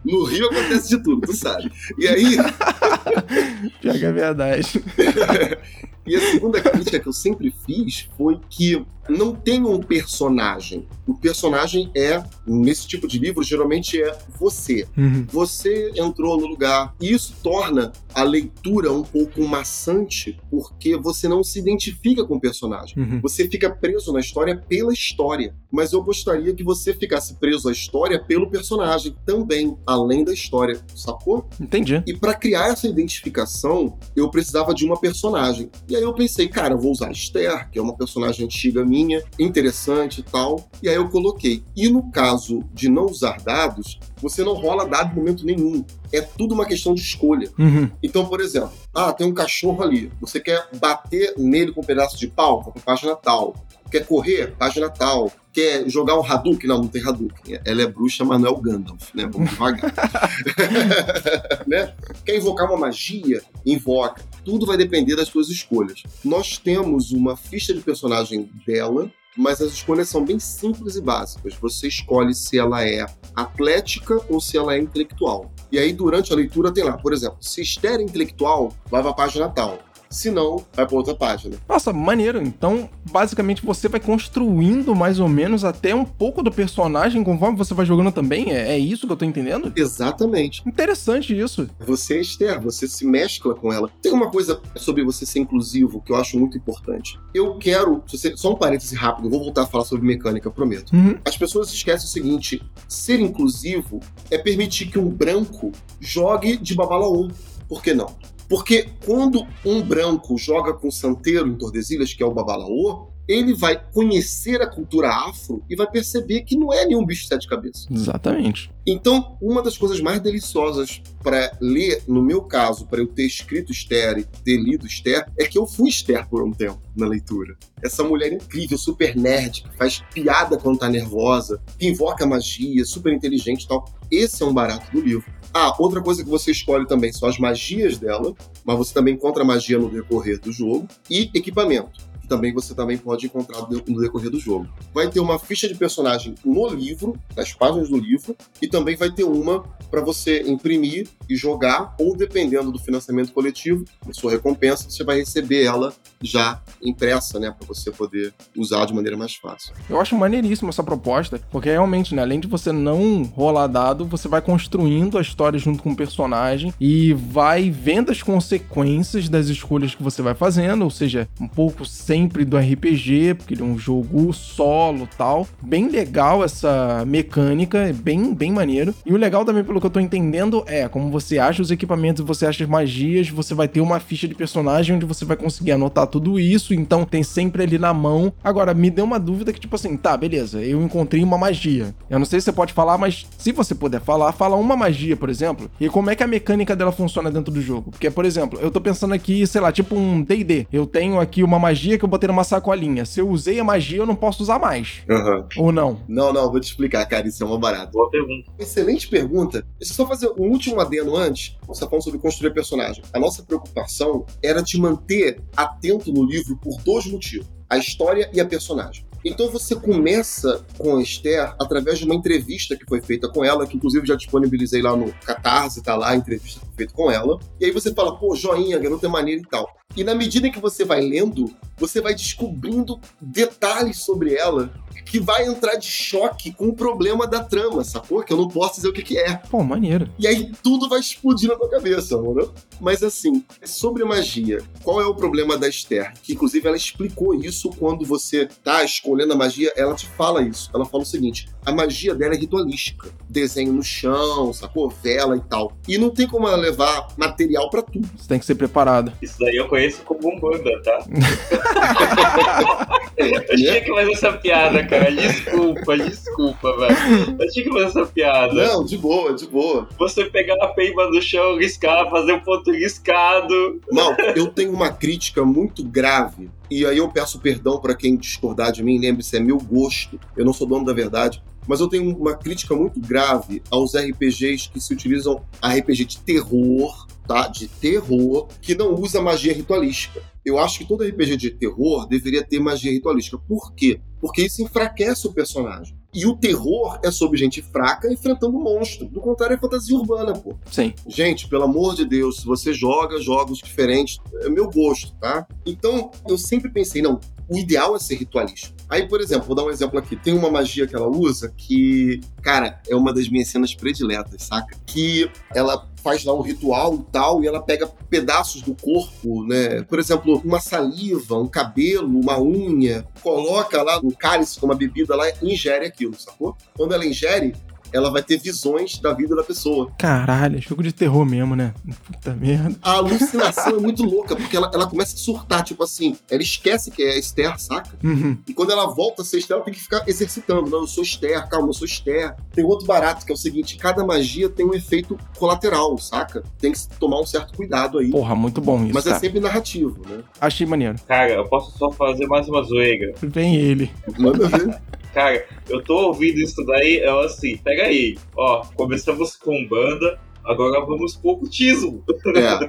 B: no Rio acontece de tudo, tu sabe. E aí.
A: Já que é verdade.
B: e a segunda crítica que eu sempre fiz foi que não tem um personagem. O personagem é, nesse tipo de livro, geralmente é você.
A: Uhum.
B: Você entrou no lugar. E isso torna a leitura um pouco maçante, porque você não se identifica com o personagem.
A: Uhum.
B: Você fica preso na história pela história. Mas eu gostaria que você ficasse preso à história pelo personagem também, além da história, sacou?
A: Entendi.
B: E para criar essa identificação, eu precisava de uma personagem. E aí eu pensei, cara, eu vou usar Esther, que é uma personagem antiga minha interessante e tal. E aí eu coloquei. E no caso de não usar dados, você não rola dado em momento nenhum. É tudo uma questão de escolha.
A: Uhum.
B: Então, por exemplo, ah, tem um cachorro ali. Você quer bater nele com um pedaço de pau? Pra página tal. Quer correr? Página tal. Quer jogar um Hadouken? Não, não tem Hadouken. Ela é bruxa, mas não é o Gandalf, né? Vamos devagar. né? Quer invocar uma magia? Invoca. Tudo vai depender das suas escolhas. Nós temos uma ficha de personagem dela, mas as escolhas são bem simples e básicas. Você escolhe se ela é atlética ou se ela é intelectual. E aí, durante a leitura, tem lá, por exemplo, se Esther é intelectual, vai para a página tal. Se não, vai para outra página.
A: Nossa, maneiro. Então, basicamente, você vai construindo mais ou menos até um pouco do personagem conforme você vai jogando também. É, é isso que eu tô entendendo?
B: Exatamente.
A: Interessante isso.
B: Você é Esther, você se mescla com ela. Tem uma coisa sobre você ser inclusivo que eu acho muito importante. Eu quero, você, só um parêntese rápido, eu vou voltar a falar sobre mecânica, prometo.
A: Uhum.
B: As pessoas esquecem o seguinte: ser inclusivo é permitir que um branco jogue de babalaú. Por que não? Porque quando um branco joga com santeiro em Tordesilhas, que é o babalaô, ele vai conhecer a cultura afro e vai perceber que não é nenhum bicho de sete cabeças.
A: Exatamente.
B: Então, uma das coisas mais deliciosas para ler, no meu caso, para eu ter escrito Esther e ter lido Esther, é que eu fui Esther por um tempo na leitura. Essa mulher incrível, super nerd, que faz piada quando tá nervosa, que invoca magia, super inteligente e tal. Esse é um barato do livro. Ah, outra coisa que você escolhe também são as magias dela, mas você também encontra magia no decorrer do jogo e equipamento também você também pode encontrar no decorrer do jogo. Vai ter uma ficha de personagem no livro, nas páginas do livro, e também vai ter uma para você imprimir e jogar, ou dependendo do financiamento coletivo, sua recompensa, você vai receber ela já impressa, né, para você poder usar de maneira mais fácil.
A: Eu acho maneiríssima essa proposta, porque realmente, né, além de você não rolar dado, você vai construindo a história junto com o personagem e vai vendo as consequências das escolhas que você vai fazendo, ou seja, um pouco sem sempre do RPG, porque ele é um jogo solo tal. Bem legal essa mecânica, é bem, bem maneiro. E o legal também, pelo que eu tô entendendo, é como você acha os equipamentos, você acha as magias, você vai ter uma ficha de personagem onde você vai conseguir anotar tudo isso, então tem sempre ali na mão. Agora, me deu uma dúvida que, tipo assim, tá, beleza, eu encontrei uma magia. Eu não sei se você pode falar, mas se você puder falar, fala uma magia, por exemplo, e como é que a mecânica dela funciona dentro do jogo. Porque, por exemplo, eu tô pensando aqui, sei lá, tipo um DD. Eu tenho aqui uma magia que eu botei numa sacolinha. Se eu usei a magia, eu não posso usar mais.
B: Uhum.
A: Ou não?
B: Não, não, vou te explicar, cara, isso é uma barata.
C: Boa pergunta.
B: Excelente pergunta. Deixa eu só fazer um último adendo antes. Você tá falando sobre construir personagem. A nossa preocupação era te manter atento no livro por dois motivos: a história e a personagem. Então você começa com a Esther através de uma entrevista que foi feita com ela, que inclusive já disponibilizei lá no Catarse, tá lá a entrevista feita com ela. E aí você fala, pô, joinha, garota é maneira e tal. E na medida que você vai lendo, você vai descobrindo detalhes sobre ela que vai entrar de choque com o problema da trama, sacou? Que eu não posso dizer o que, que é.
A: Pô, maneiro.
B: E aí tudo vai explodir na tua cabeça, mano. Mas assim, sobre magia, qual é o problema da Esther? Que inclusive ela explicou isso quando você tá escolhendo a magia, ela te fala isso. Ela fala o seguinte: a magia dela é ritualística. Desenho no chão, sacou? Vela e tal. E não tem como ela levar material para tudo.
A: Você tem que ser preparado.
C: Isso daí eu conheço como Umbanda, tá? eu tinha que fazer essa piada, cara. Desculpa, desculpa, velho. Eu tinha que fazer essa piada.
B: Não, de boa, de boa.
C: Você pegar a peiba do chão, riscar, fazer um ponto riscado.
B: Não, eu tenho uma crítica muito grave. E aí eu peço perdão para quem discordar de mim. Lembre-se, é meu gosto. Eu não sou dono da verdade. Mas eu tenho uma crítica muito grave aos RPGs que se utilizam RPG de terror, tá? De terror, que não usa magia ritualística. Eu acho que todo RPG de terror deveria ter magia ritualística. Por quê? Porque isso enfraquece o personagem. E o terror é sobre gente fraca enfrentando monstro. Do contrário, é fantasia urbana, pô.
A: Sim.
B: Gente, pelo amor de Deus, se você joga jogos diferentes, é meu gosto, tá? Então, eu sempre pensei, não, o ideal é ser ritualista. Aí, por exemplo, vou dar um exemplo aqui. Tem uma magia que ela usa que, cara, é uma das minhas cenas prediletas, saca? Que ela faz lá um ritual e tal, e ela pega pedaços do corpo, né? Por exemplo, uma saliva, um cabelo, uma unha, coloca lá no cálice com uma bebida lá e ingere aquilo, sacou? Quando ela ingere, ela vai ter visões da vida da pessoa.
A: Caralho, é jogo de terror mesmo, né? Puta merda.
B: A alucinação é muito louca, porque ela, ela começa a surtar, tipo assim, ela esquece que é Esther, saca?
A: Uhum.
B: E quando ela volta a ser Esther, ela tem que ficar exercitando. Não, eu sou Esther, calma, eu sou Esther. Tem outro barato, que é o seguinte, cada magia tem um efeito colateral, saca? Tem que tomar um certo cuidado aí.
A: Porra, muito bom isso,
B: Mas é
A: cara.
B: sempre narrativo, né?
A: Achei maneiro.
C: Cara, eu posso só fazer mais uma zoeira.
A: Vem ele.
B: Manda ver.
C: Cara, eu tô ouvindo isso daí, eu assim, pega aí. Ó, começamos com banda, agora vamos pro ocultismo.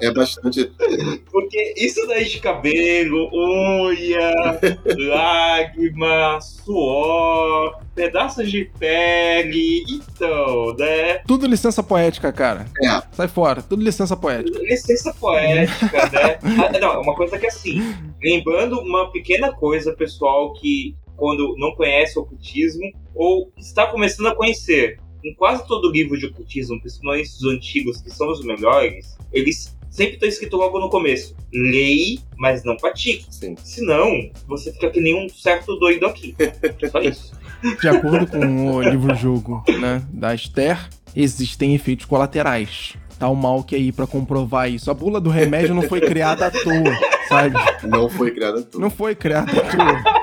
B: É, é bastante.
C: Porque isso daí de cabelo, unha, lágrima, suor, pedaços de pele, então, né?
A: Tudo licença poética, cara.
B: É.
A: Sai fora. Tudo licença poética.
C: Licença poética, né? Ah, não, uma coisa que assim, lembrando uma pequena coisa, pessoal, que quando não conhece o ocultismo ou está começando a conhecer, em quase todo livro de ocultismo, principalmente os antigos, que são os melhores, eles sempre estão escrito logo no começo: leia, mas não pratique.
B: Sim.
C: Senão, você fica que nem um certo doido aqui. Só isso.
A: De acordo com o livro-jogo né, da Esther, existem efeitos colaterais. Tá o mal que aí pra comprovar isso. A bula do remédio não foi criada à toa, sabe?
B: Não foi criada tudo.
A: Não foi criada à toa.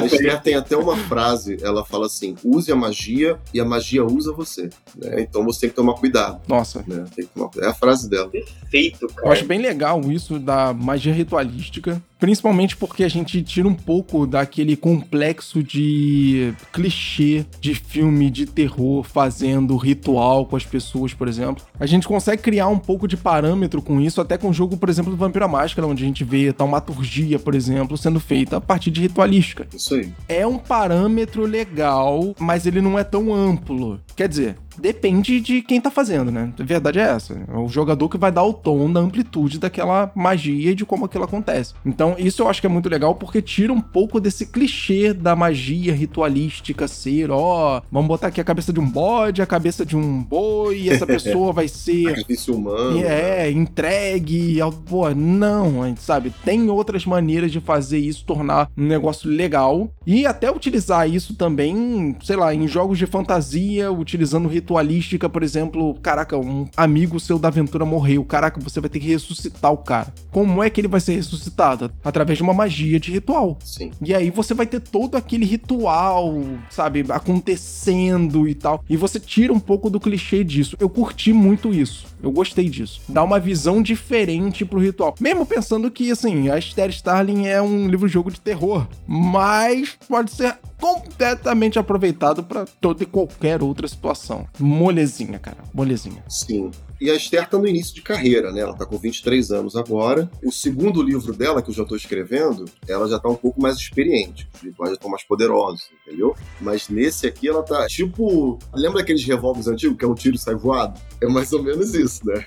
B: A Esther tem até uma frase, ela fala assim: use a magia e a magia usa você. né? Então você tem que tomar cuidado.
A: Nossa,
B: Né? Tem que tomar... É a frase dela.
C: Perfeito,
A: eu
C: cara.
A: acho bem legal isso da magia ritualística. Principalmente porque a gente tira um pouco daquele complexo de clichê de filme de terror fazendo ritual com as pessoas, por exemplo. A gente consegue criar um pouco de parâmetro com isso, até com o jogo, por exemplo, do Vampiro à Máscara, onde a gente vê taumaturgia, por exemplo, sendo feita a partir de ritualística.
B: Isso aí.
A: É um parâmetro legal, mas ele não é tão amplo. Quer dizer, depende de quem tá fazendo, né? A verdade é essa. É o jogador que vai dar o tom da amplitude daquela magia e de como aquilo acontece. Então, isso eu acho que é muito legal porque tira um pouco desse clichê da magia ritualística ser, ó, oh, vamos botar aqui a cabeça de um bode, a cabeça de um boi, e essa pessoa vai ser.
B: Sacrifício humano.
A: É, né? entregue. Ao... Pô, não, sabe? Tem outras maneiras de fazer isso tornar um negócio legal e até utilizar isso também, sei lá, em jogos de fantasia, utilizando ritualística, por exemplo, caraca, um amigo seu da aventura morreu, caraca, você vai ter que ressuscitar o cara. Como é que ele vai ser ressuscitado? Através de uma magia de ritual.
B: Sim.
A: E aí você vai ter todo aquele ritual, sabe, acontecendo e tal. E você tira um pouco do clichê disso. Eu curti muito isso. Eu gostei disso. Dá uma visão diferente pro ritual. Mesmo pensando que, assim, a Esther Starling é um livro-jogo de terror. Mas pode ser completamente aproveitado para toda e qualquer outra situação. Molezinha, cara, molezinha.
B: Sim. E a Esther tá no início de carreira, né? Ela tá com 23 anos agora. O segundo livro dela, que eu já tô escrevendo, ela já tá um pouco mais experiente. Os rituais já estão mais poderosos, entendeu? Mas nesse aqui ela tá tipo. Lembra aqueles revólveres antigos que é um tiro e sai voado? É mais ou menos isso, né?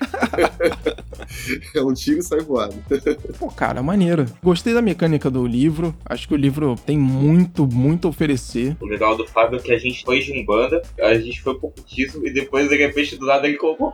B: é um tiro e sai voado.
A: Pô, cara, maneiro. Gostei da mecânica do livro. Acho que o livro tem muito, muito a oferecer.
C: O legal do Fábio é que a gente foi de um banda, a gente foi pro cultismo e depois, de repente, do lado ele colocou um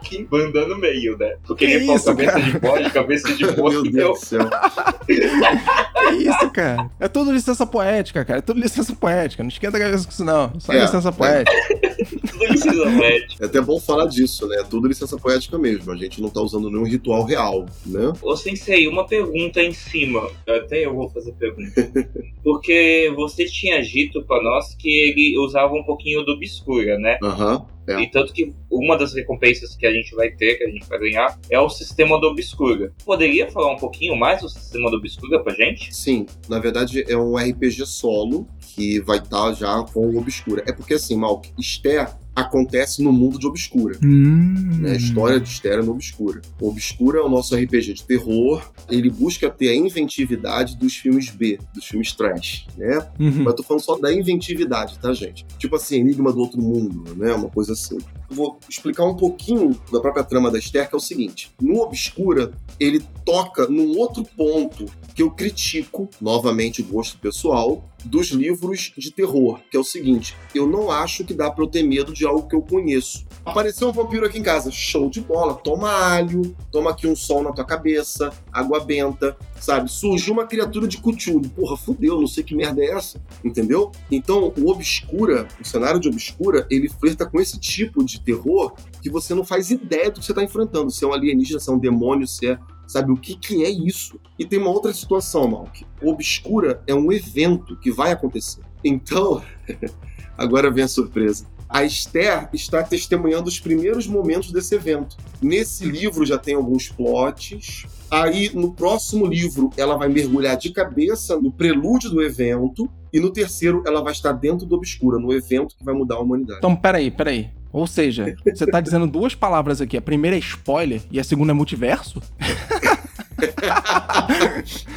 C: banda no meio, né? Porque que ele falou cabeça cara? de bode, cabeça de porco. Meu Deus do céu.
A: que isso, cara? É tudo licença poética, cara. É tudo licença poética. Não esquenta a cabeça com isso, não. Só é, licença poética.
C: tudo licença poética.
B: É até bom falar disso, né? É tudo licença poética mesmo. A gente não tá usando nenhum ritual real, né?
C: Ô, Sensei, uma pergunta em cima. Até eu vou fazer pergunta. Porque você tinha dito pra nós que ele usava um pouquinho do obscura, né?
B: Aham. Uhum.
C: É. E tanto que uma das recompensas que a gente vai ter, que a gente vai ganhar, é o sistema do Obscura. Poderia falar um pouquinho mais do sistema do Obscura pra gente?
B: Sim, na verdade é um RPG solo que vai estar tá já com o Obscura. É porque assim, Malk, Esther acontece no mundo de Obscura.
A: Hum.
B: Né? A história de Esther no Obscura. O Obscura é o nosso RPG de terror. Ele busca ter a inventividade dos filmes B, dos filmes trash, né? Uhum. Mas eu tô falando só da inventividade, tá, gente? Tipo assim, Enigma do Outro Mundo, né? Uma coisa assim. Eu vou explicar um pouquinho da própria trama da Esther, que é o seguinte. No Obscura, ele toca num outro ponto que eu critico, novamente, gosto pessoal, dos livros de terror, que é o seguinte: eu não acho que dá pra eu ter medo de algo que eu conheço. Apareceu um vampiro aqui em casa, show de bola, toma alho, toma aqui um sol na tua cabeça, água benta, sabe? Surgiu uma criatura de Cthulhu, porra, fudeu, não sei que merda é essa, entendeu? Então, o Obscura, o cenário de Obscura, ele flerta com esse tipo de terror que você não faz ideia do que você tá enfrentando, se é um alienígena, se é um demônio, se é sabe? O que, que é isso? E tem uma outra situação, Malk. Obscura é um evento que vai acontecer. Então, agora vem a surpresa. A Esther está testemunhando os primeiros momentos desse evento. Nesse livro já tem alguns plots. Aí, no próximo livro, ela vai mergulhar de cabeça no prelúdio do evento. E no terceiro, ela vai estar dentro do Obscura, no evento que vai mudar a humanidade.
A: Então, peraí, peraí. Ou seja, você tá dizendo duas palavras aqui. A primeira é spoiler e a segunda é multiverso?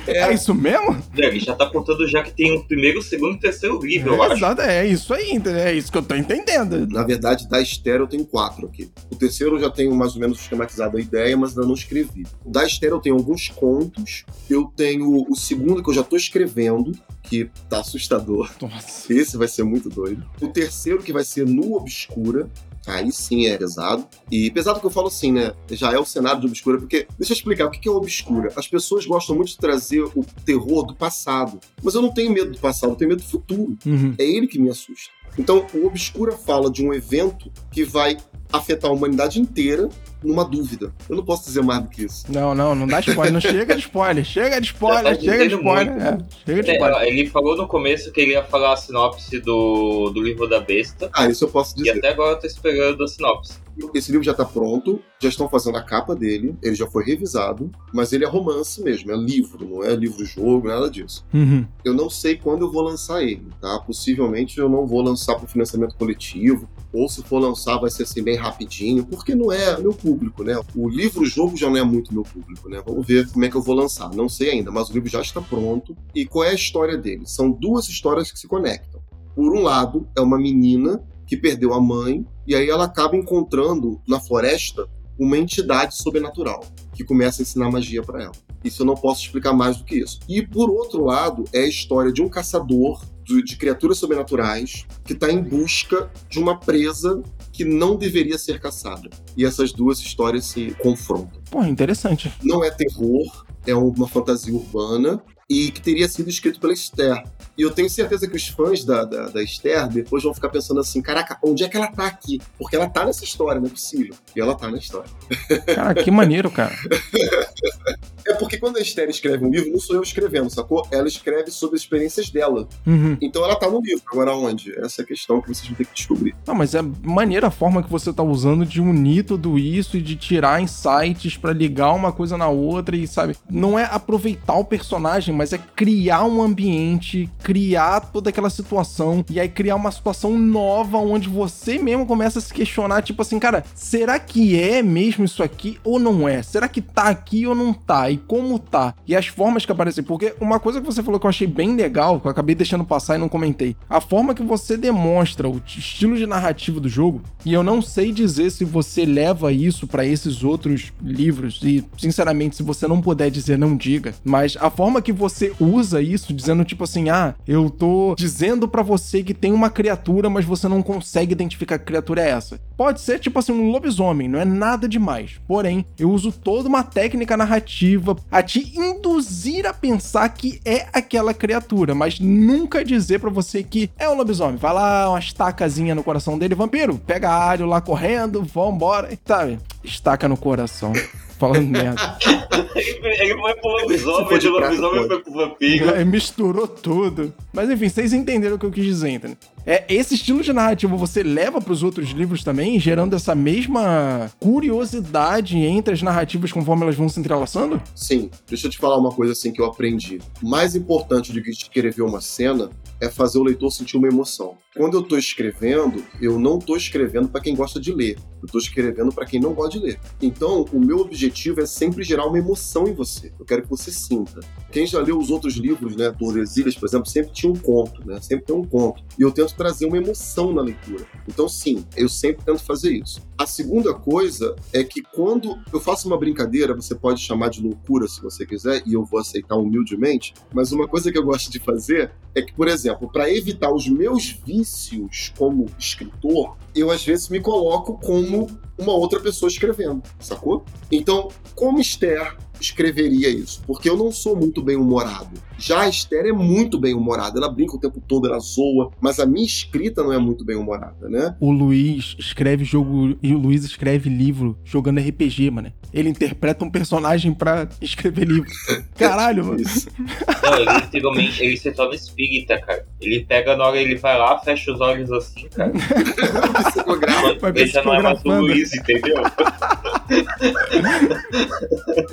A: é. é. isso mesmo?
C: Ele já tá contando já que tem o primeiro, o segundo e o terceiro livro, é, eu
A: acho. É isso aí, é isso que eu tô entendendo.
B: Na verdade, da Estéreo eu tenho quatro aqui. O terceiro eu já tenho mais ou menos sistematizado a ideia, mas ainda não escrevi. Da Estéreo eu tenho alguns contos. Eu tenho o segundo que eu já tô escrevendo, que tá assustador.
A: Nossa.
B: Esse vai ser muito doido. O terceiro que vai ser no Obscura, Aí sim é pesado. E pesado que eu falo assim, né? Já é o cenário de Obscura, porque deixa eu explicar o que é Obscura. As pessoas gostam muito de trazer o terror do passado. Mas eu não tenho medo do passado, eu tenho medo do futuro.
A: Uhum.
B: É ele que me assusta. Então, o Obscura fala de um evento que vai afetar a humanidade inteira numa dúvida. Eu não posso dizer mais do que isso.
A: Não, não, não dá spoiler. não chega de spoiler. Chega de spoiler, chega de spoiler. É, chega de é, spoiler.
C: Ele falou no começo que ele ia falar a sinopse do, do livro da besta.
B: Ah, isso eu posso dizer.
C: E até agora eu tô esperando a sinopse.
B: Esse livro já tá pronto, já estão fazendo a capa dele, ele já foi revisado, mas ele é romance mesmo, é livro, não é livro-jogo, nada disso.
A: Uhum.
B: Eu não sei quando eu vou lançar ele, tá? Possivelmente eu não vou lançar para financiamento coletivo, ou se for lançar vai ser assim bem rapidinho, porque não é meu público, né? O livro-jogo já não é muito meu público, né? Vamos ver como é que eu vou lançar. Não sei ainda, mas o livro já está pronto. E qual é a história dele? São duas histórias que se conectam. Por um lado, é uma menina que perdeu a mãe E aí ela acaba encontrando na floresta uma entidade sobrenatural que começa a ensinar magia para ela. Isso eu não posso explicar mais do que isso. E por outro lado, é a história de um caçador de criaturas sobrenaturais que está em busca de uma presa que não deveria ser caçada. E essas duas histórias se confrontam.
A: Pô, interessante.
B: Não é terror, é uma fantasia urbana e que teria sido escrito pela Esther. E eu tenho certeza que os fãs da, da, da, Esther depois vão ficar pensando assim: caraca, onde é que ela tá aqui? Porque ela tá nessa história, não é possível. E ela tá na história.
A: Cara, que maneiro, cara.
B: É porque quando a Esther escreve um livro, não sou eu escrevendo, sacou? Ela escreve sobre as experiências dela.
A: Uhum.
B: Então ela tá no livro. Agora onde? Essa é a questão que vocês vão ter que descobrir.
A: Não, mas é maneira a forma que você tá usando de unir tudo isso e de tirar insights para ligar uma coisa na outra e, sabe? Não é aproveitar o personagem, mas é criar um ambiente, criar toda aquela situação e aí criar uma situação nova onde você mesmo começa a se questionar, tipo assim, cara, será que é mesmo isso aqui ou não é? Será que tá aqui ou não tá? E como tá? E as formas que aparecem. Porque uma coisa que você falou que eu achei bem legal, que eu acabei deixando passar e não comentei. A forma que você demonstra o estilo de narrativa do jogo, e eu não sei dizer se você leva isso para esses outros livros, e sinceramente, se você não puder dizer, não diga. Mas a forma que você usa isso, dizendo tipo assim, ah, eu tô dizendo para você que tem uma criatura, mas você não consegue identificar que criatura é essa. Pode ser tipo assim, um lobisomem, não é nada demais. Porém, eu uso toda uma técnica narrativa a te induzir a pensar que é aquela criatura, mas nunca dizer para você que é um lobisomem. Vai lá, uma estacazinha no coração dele, vampiro, pega alho lá correndo, vambora, sabe? Estaca no coração. Falando merda.
C: Ele foi pro lobisomem, de lobisomem foi pro vampiro.
A: É, misturou tudo. Mas enfim, vocês entenderam o que eu quis dizer, entendeu? É, esse estilo de narrativa você leva para os outros livros também, gerando essa mesma curiosidade entre as narrativas conforme elas vão se entrelaçando?
B: Sim. Deixa eu te falar uma coisa assim que eu aprendi. Mais importante do que escrever uma cena é fazer o leitor sentir uma emoção. Quando eu estou escrevendo, eu não estou escrevendo para quem gosta de ler. Eu estou escrevendo para quem não gosta de ler. Então, o meu objetivo é sempre gerar uma emoção em você. Eu quero que você sinta. Quem já leu os outros livros, né, Tordesilhas, por exemplo, sempre tinha um conto, né? Sempre tem um conto. E eu tento trazer uma emoção na leitura. Então, sim, eu sempre tento fazer isso. A segunda coisa é que quando eu faço uma brincadeira, você pode chamar de loucura se você quiser, e eu vou aceitar humildemente, mas uma coisa que eu gosto de fazer é que, por exemplo, para evitar os meus como escritor, eu às vezes me coloco como uma outra pessoa escrevendo, sacou? Então, como Esther escreveria isso? Porque eu não sou muito bem humorado. Já a Esther é muito bem humorada, ela brinca o tempo todo, ela zoa, mas a minha escrita não é muito bem humorada, né?
A: O Luiz escreve jogo e o Luiz escreve livro jogando RPG, mano. Ele interpreta um personagem para escrever livro. Caralho, mano. Isso.
C: Não, ele literalmente ele se torna espírita, cara. Ele pega na hora, ele vai lá, fecha os olhos assim, cara.
A: Vai
C: Deixa não é mais o Luiz, entendeu?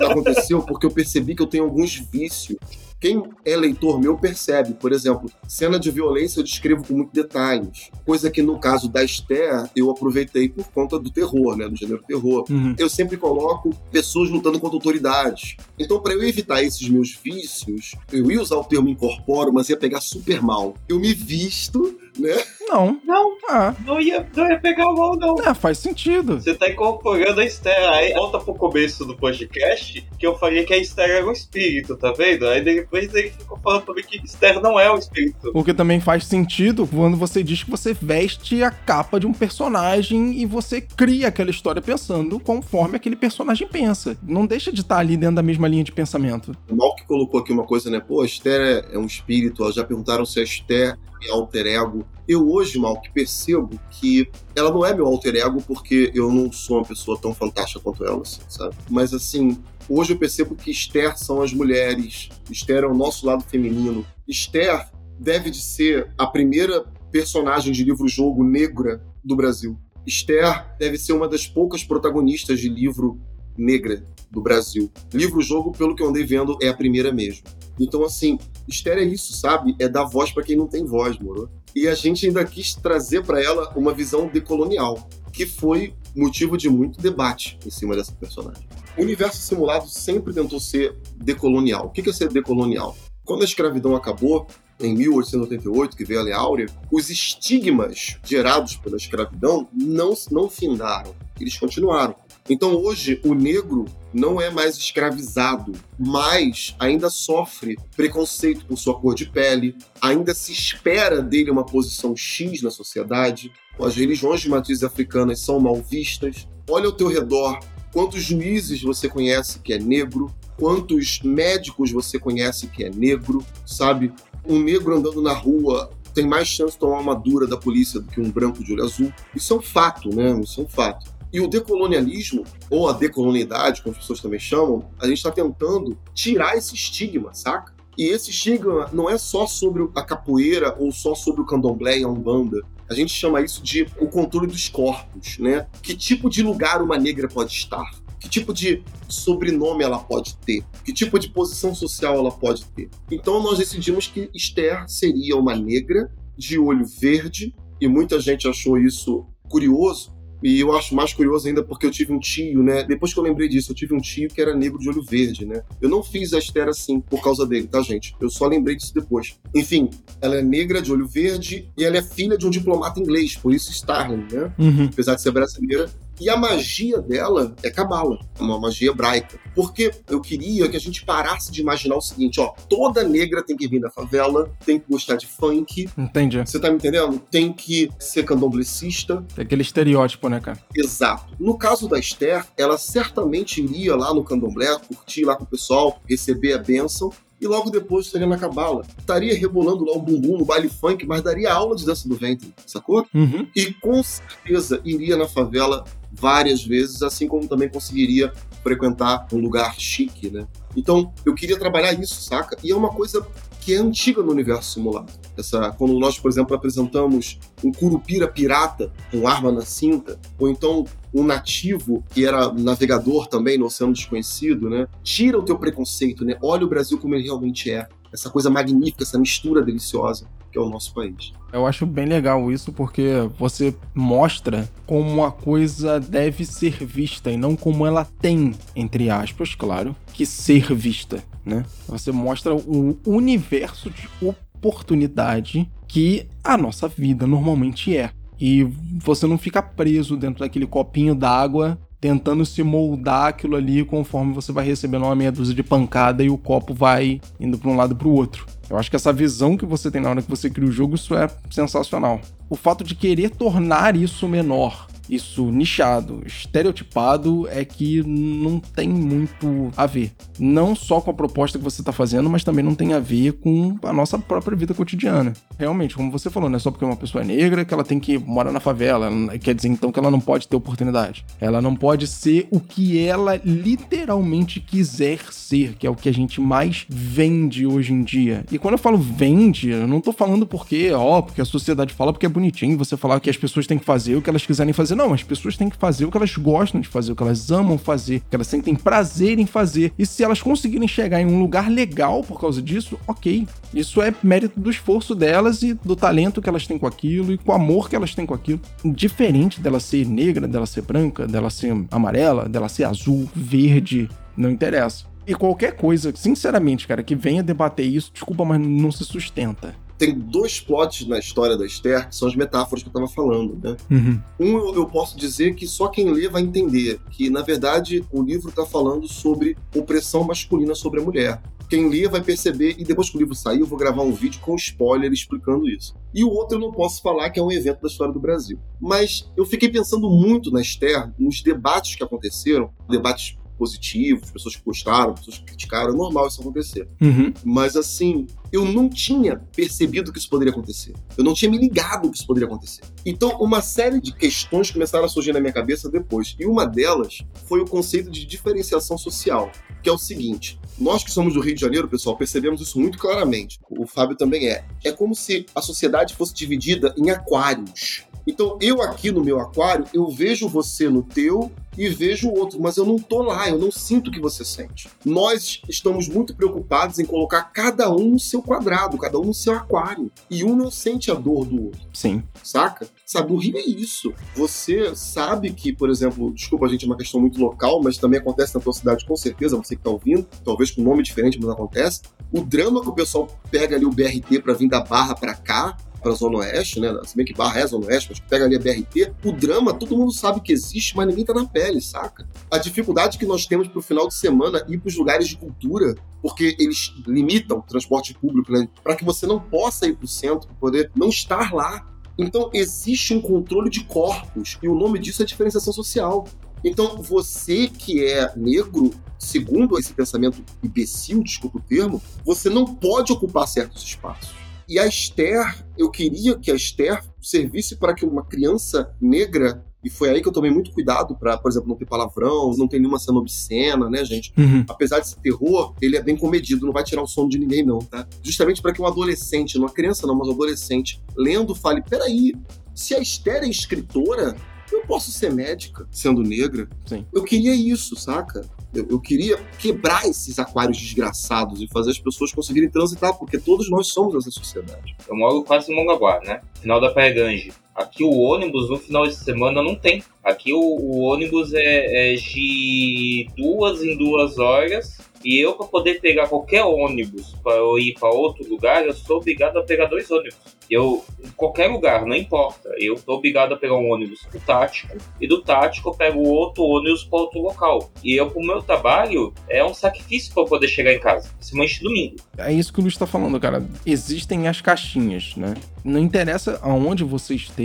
B: Aconteceu porque eu percebi que eu tenho alguns vícios quem é leitor meu percebe, por exemplo, cena de violência eu descrevo com muitos detalhes, coisa que no caso da Esther eu aproveitei por conta do terror, né, do gênero terror.
A: Uhum.
B: Eu sempre coloco pessoas lutando contra autoridades. Então, para eu evitar esses meus vícios, eu ia usar o termo incorporo, mas ia pegar super mal. Eu me visto né?
A: Não.
C: Não.
A: Ah.
C: Não ia, não ia pegar mal, não.
A: É, faz sentido.
C: Você tá incorporando a Esther. Aí volta pro começo do podcast que eu falei que a Esther era um espírito, tá vendo? Aí depois ele ficou falando pra mim que Esther não é um espírito.
A: O que também faz sentido quando você diz que você veste a capa de um personagem e você cria aquela história pensando conforme aquele personagem pensa. Não deixa de estar ali dentro da mesma linha de pensamento.
B: O Mal que colocou aqui uma coisa, né? Pô, a Esther é um espírito. Elas já perguntaram se a Esther é alter ego. Eu hoje, mal, que percebo que ela não é meu alter ego porque eu não sou uma pessoa tão fantástica quanto ela, assim, sabe? Mas assim, hoje eu percebo que Esther são as mulheres, Esther é o nosso lado feminino. Esther deve de ser a primeira personagem de livro-jogo negra do Brasil. Esther deve ser uma das poucas protagonistas de livro negra do Brasil. Livro-jogo, pelo que eu andei vendo, é a primeira mesmo. Então, assim, Esther é isso, sabe? É dar voz para quem não tem voz, moro? E a gente ainda quis trazer para ela uma visão decolonial, que foi motivo de muito debate em cima dessa personagem. O universo simulado sempre tentou ser decolonial. O que é ser decolonial? Quando a escravidão acabou, em 1888, que veio a Lei Áurea, os estigmas gerados pela escravidão não, não findaram, eles continuaram. Então hoje o negro não é mais escravizado, mas ainda sofre preconceito por sua cor de pele, ainda se espera dele uma posição X na sociedade. As religiões de matriz africanas são mal vistas. Olha ao teu redor, quantos juízes você conhece que é negro, quantos médicos você conhece que é negro, sabe? Um negro andando na rua tem mais chance de tomar uma dura da polícia do que um branco de olho azul. Isso é um fato, né? Isso é um fato. E o decolonialismo, ou a decolonialidade, como as pessoas também chamam, a gente está tentando tirar esse estigma, saca? E esse estigma não é só sobre a capoeira ou só sobre o candomblé e a umbanda. A gente chama isso de o controle dos corpos, né? Que tipo de lugar uma negra pode estar? Que tipo de sobrenome ela pode ter? Que tipo de posição social ela pode ter? Então nós decidimos que Esther seria uma negra de olho verde, e muita gente achou isso curioso, e eu acho mais curioso ainda porque eu tive um tio, né? Depois que eu lembrei disso, eu tive um tio que era negro de olho verde, né? Eu não fiz a Esther assim por causa dele, tá, gente? Eu só lembrei disso depois. Enfim, ela é negra de olho verde e ela é filha de um diplomata inglês, por isso Starling, né?
A: Uhum.
B: Apesar de ser brasileira, e a magia dela é cabala, uma magia hebraica. Porque eu queria que a gente parasse de imaginar o seguinte, ó, toda negra tem que vir da favela, tem que gostar de funk.
A: Entendi.
B: Você tá me entendendo? Tem que ser candomblecista.
A: É aquele estereótipo, né, cara?
B: Exato. No caso da Esther, ela certamente iria lá no candomblé, curtir lá com o pessoal, receber a bênção, e logo depois estaria na cabala. Estaria rebolando lá o bumbum no baile funk, mas daria aula de dança do ventre, sacou?
A: Uhum.
B: E com certeza iria na favela várias vezes, assim como também conseguiria frequentar um lugar chique, né? Então, eu queria trabalhar isso, saca? E é uma coisa que é antiga no universo simulado. Essa, quando nós, por exemplo, apresentamos um curupira pirata com arma na cinta, ou então um nativo que era navegador também no Oceano Desconhecido, né? Tira o teu preconceito, né? Olha o Brasil como ele realmente é. Essa coisa magnífica, essa mistura deliciosa que é o nosso país.
A: Eu acho bem legal isso porque você mostra como a coisa deve ser vista e não como ela tem, entre aspas, claro, que ser vista, né? Você mostra o universo de oportunidade que a nossa vida normalmente é. E você não fica preso dentro daquele copinho d'água tentando se moldar aquilo ali conforme você vai recebendo uma meia dúzia de pancada e o copo vai indo para um lado para o outro. Eu acho que essa visão que você tem na hora que você cria o jogo, isso é sensacional. O fato de querer tornar isso menor, isso nichado, estereotipado, é que não tem muito a ver. Não só com a proposta que você está fazendo, mas também não tem a ver com a nossa própria vida cotidiana. Realmente, como você falou, não é só porque uma pessoa é negra que ela tem que morar na favela. Quer dizer, então, que ela não pode ter oportunidade. Ela não pode ser o que ela literalmente quiser ser, que é o que a gente mais vende hoje em dia. E quando eu falo vende, eu não tô falando porque, ó, porque a sociedade fala porque é bonitinho você falar que as pessoas têm que fazer o que elas quiserem fazer. Não, as pessoas têm que fazer o que elas gostam de fazer, o que elas amam fazer, o que elas sentem prazer em fazer. E se elas conseguirem chegar em um lugar legal por causa disso, ok. Isso é mérito do esforço delas e do talento que elas têm com aquilo e com o amor que elas têm com aquilo. Diferente dela ser negra, dela ser branca, dela ser amarela, dela ser azul, verde, não interessa. E qualquer coisa, sinceramente, cara, que venha debater isso, desculpa, mas não se sustenta
B: tem dois plots na história da Esther que são as metáforas que eu estava falando, né?
A: Uhum.
B: Um eu, eu, posso dizer que só quem lê vai entender que, na verdade, o livro está falando sobre opressão masculina sobre a mulher. Quem lê vai perceber, e depois que o livro sair, eu vou gravar um vídeo com spoiler explicando isso. E o outro eu não posso falar que é um evento da história do Brasil. Mas eu fiquei pensando muito na Esther, nos debates que aconteceram, debates positivos, pessoas que gostaram, pessoas que criticaram, é normal isso acontecer.
A: Uhum.
B: Mas assim, eu não tinha percebido que isso poderia acontecer. Eu não tinha me ligado que isso poderia acontecer. Então, uma série de questões começaram a surgir na minha cabeça depois. E uma delas foi o conceito de diferenciação social, que é o seguinte: nós que somos do Rio de Janeiro, pessoal, percebemos isso muito claramente. O Fábio também é. É como se a sociedade fosse dividida em aquários. Então, eu aqui no meu aquário, eu vejo você no teu, e vejo o outro, mas eu não tô lá, eu não sinto o que você sente. Nós estamos muito preocupados em colocar cada um no seu quadrado, cada um no seu aquário. E um não sente a dor do outro.
A: Sim.
B: Saca? Sabe, o Rio é isso. Você sabe que, por exemplo, desculpa, a gente é uma questão muito local, mas também acontece na tua cidade com certeza, você que tá ouvindo, talvez com nome diferente, mas acontece. O drama que o pessoal pega ali o BRT para vir da Barra para cá, para a Zona Oeste, né? Se bem que Barra é Zona Oeste, mas pega ali a BRT. O drama, todo mundo sabe que existe, mas ninguém tá na pele, saca? A dificuldade que nós temos pro final de semana ir pros lugares de cultura, porque eles limitam o transporte público, né? Para que você não possa ir pro centro, poder não estar lá. Então, existe um controle de corpos, e o nome disso é diferenciação social. Então, você que é negro, segundo esse pensamento imbecil, desculpa o termo, você não pode ocupar certos espaços. E a Esther, eu queria que a Esther servisse para que uma criança negra e foi aí que eu tomei muito cuidado para, por exemplo, não ter palavrão, não ter nenhuma cena obscena, né, gente?
A: Uhum.
B: Apesar de ser terror, ele é bem comedido, não vai tirar o sono de ninguém, não, tá? Justamente para que um adolescente, não uma criança não, mas um adolescente, lendo, fale: peraí, se a Esther é escritora, eu posso ser médica sendo negra?
A: Sim.
B: Eu queria isso, saca? Eu, eu, queria quebrar esses aquários desgraçados e fazer as pessoas conseguirem transitar, porque todos nós somos essa sociedade.
C: Eu moro quase em Mongaguá, né? Final da Praia Grande. Aqui o ônibus no final de semana não tem. Aqui o, o ônibus é, é de duas em duas horas e eu, para poder pegar qualquer ônibus para eu ir para outro lugar, eu sou obrigado a pegar dois ônibus. Eu, em qualquer lugar, não importa. Eu sou obrigado a pegar um ônibus pro tático e do tático eu pego outro ônibus para outro local. E eu, pro meu trabalho, é um sacrifício para poder chegar em casa, principalmente domingo.
A: É isso que o Luiz está falando, cara. Existem as caixinhas, né? Não interessa aonde você esteja,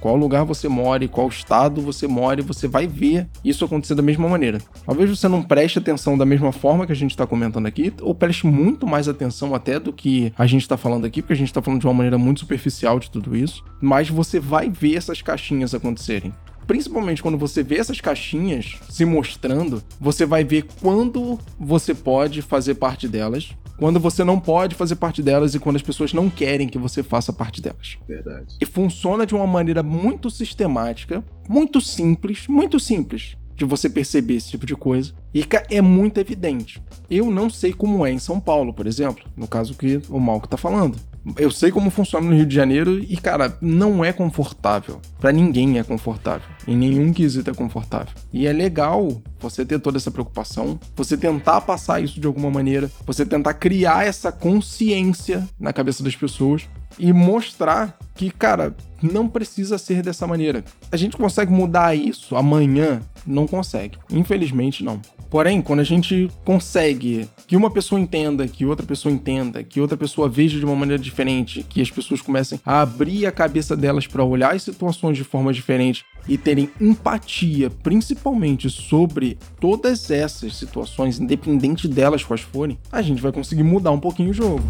A: qual lugar você mora, qual estado você mora, você vai ver isso acontecer da mesma maneira. Talvez você não preste atenção da mesma forma que a gente está comentando aqui, ou preste muito mais atenção até do que a gente está falando aqui, porque a gente está falando de uma maneira muito superficial de tudo isso, mas você vai ver essas caixinhas acontecerem principalmente quando você vê essas caixinhas se mostrando, você vai ver quando você pode fazer parte delas, quando você não pode fazer parte delas e quando as pessoas não querem que você faça parte delas.
B: Verdade.
A: E funciona de uma maneira muito sistemática, muito simples, muito simples de você perceber esse tipo de coisa. E é muito evidente. Eu não sei como é em São Paulo, por exemplo, no caso que o Malco tá falando. Eu sei como funciona no Rio de Janeiro e, cara, não é confortável. Para ninguém é confortável. Em nenhum quesito é confortável. E é legal você ter toda essa preocupação, você tentar passar isso de alguma maneira, você tentar criar essa consciência na cabeça das pessoas e mostrar que, cara, não precisa ser dessa maneira. A gente consegue mudar isso amanhã? Não consegue. Infelizmente, não. Porém, quando a gente consegue que uma pessoa entenda, que outra pessoa entenda, que outra pessoa veja de uma maneira diferente, que as pessoas comecem a abrir a cabeça delas para olhar as situações de forma diferente e terem empatia, principalmente sobre todas essas situações, independente delas quais forem, a gente vai conseguir mudar um pouquinho o jogo.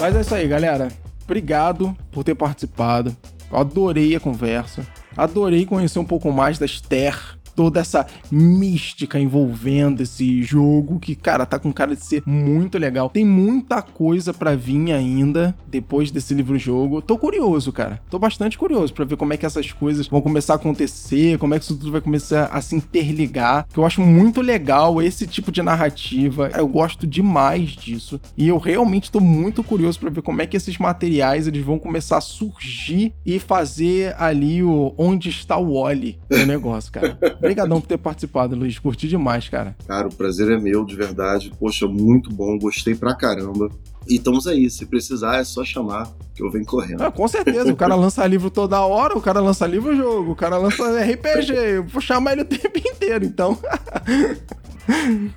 A: Mas é isso aí, galera. Obrigado por ter participado. Adorei a conversa. Adorei conhecer um pouco mais da Esther, toda essa mística envolvendo esse jogo que, cara, tá com cara de ser muito legal. Tem muita coisa para vir ainda depois desse livro-jogo. Tô curioso, cara. Tô bastante curioso para ver como é que essas coisas vão começar a acontecer, como é que isso tudo vai começar a se interligar. Que eu acho muito legal esse tipo de narrativa. Eu gosto demais disso e eu realmente tô muito curioso para ver como é que esses materiais eles vão começar a surgir e fazer ali o onde está o Wally do negócio, cara. Obrigadão por ter participado, Luiz. Curti demais, cara.
B: Cara, o prazer é meu, de verdade. Poxa, muito bom. Gostei pra caramba. E estamos aí. Se precisar, é só chamar que eu venho correndo.
A: Ah, com certeza. O cara lança livro toda hora, o cara lança livro jogo, o cara lança RPG. Eu vou chamar ele o tempo inteiro, então.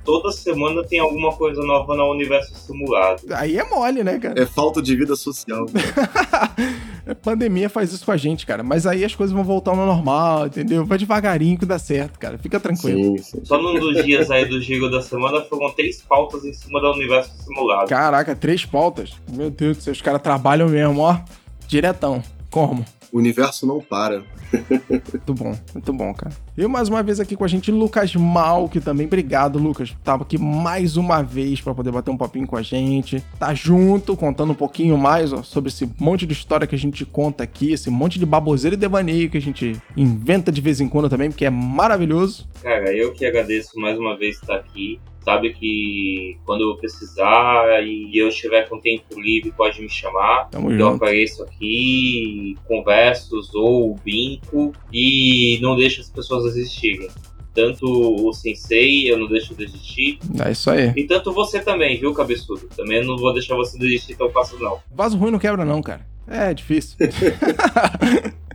C: Toda semana tem alguma coisa nova no universo simulado.
A: Aí é mole, né, cara?
B: É falta de vida social.
A: a pandemia faz isso com a gente, cara. Mas aí as coisas vão voltar ao normal, entendeu? Vai devagarinho que dá certo, cara. Fica tranquilo.
C: Sim, sim. Só num dos dias aí do giro da semana foram três pautas em cima do universo simulado.
A: Caraca, três pautas? Meu Deus do céu, os caras trabalham mesmo, ó. Diretão. Como?
B: O universo não para.
A: muito bom, muito bom, cara. E mais uma vez aqui com a gente, Lucas Mal, que também, obrigado, Lucas. Tava aqui mais uma vez para poder bater um papinho com a gente. Tá junto, contando um pouquinho mais ó, sobre esse monte de história que a gente conta aqui, esse monte de baboseira e devaneio que a gente inventa de vez em quando também, porque é maravilhoso.
C: Cara, eu que agradeço mais uma vez estar aqui sabe que quando eu precisar e eu estiver com tempo livre, pode me chamar.
A: Tamo
C: eu
A: junto.
C: apareço aqui, converso, ou brinco e não deixo as pessoas desistirem. Tanto o sensei, eu não deixo desistir.
A: É isso aí.
C: E tanto você também, viu, cabeçudo? Também não vou deixar você desistir tão fácil, não.
A: Vaso ruim não quebra, não, cara. É difícil.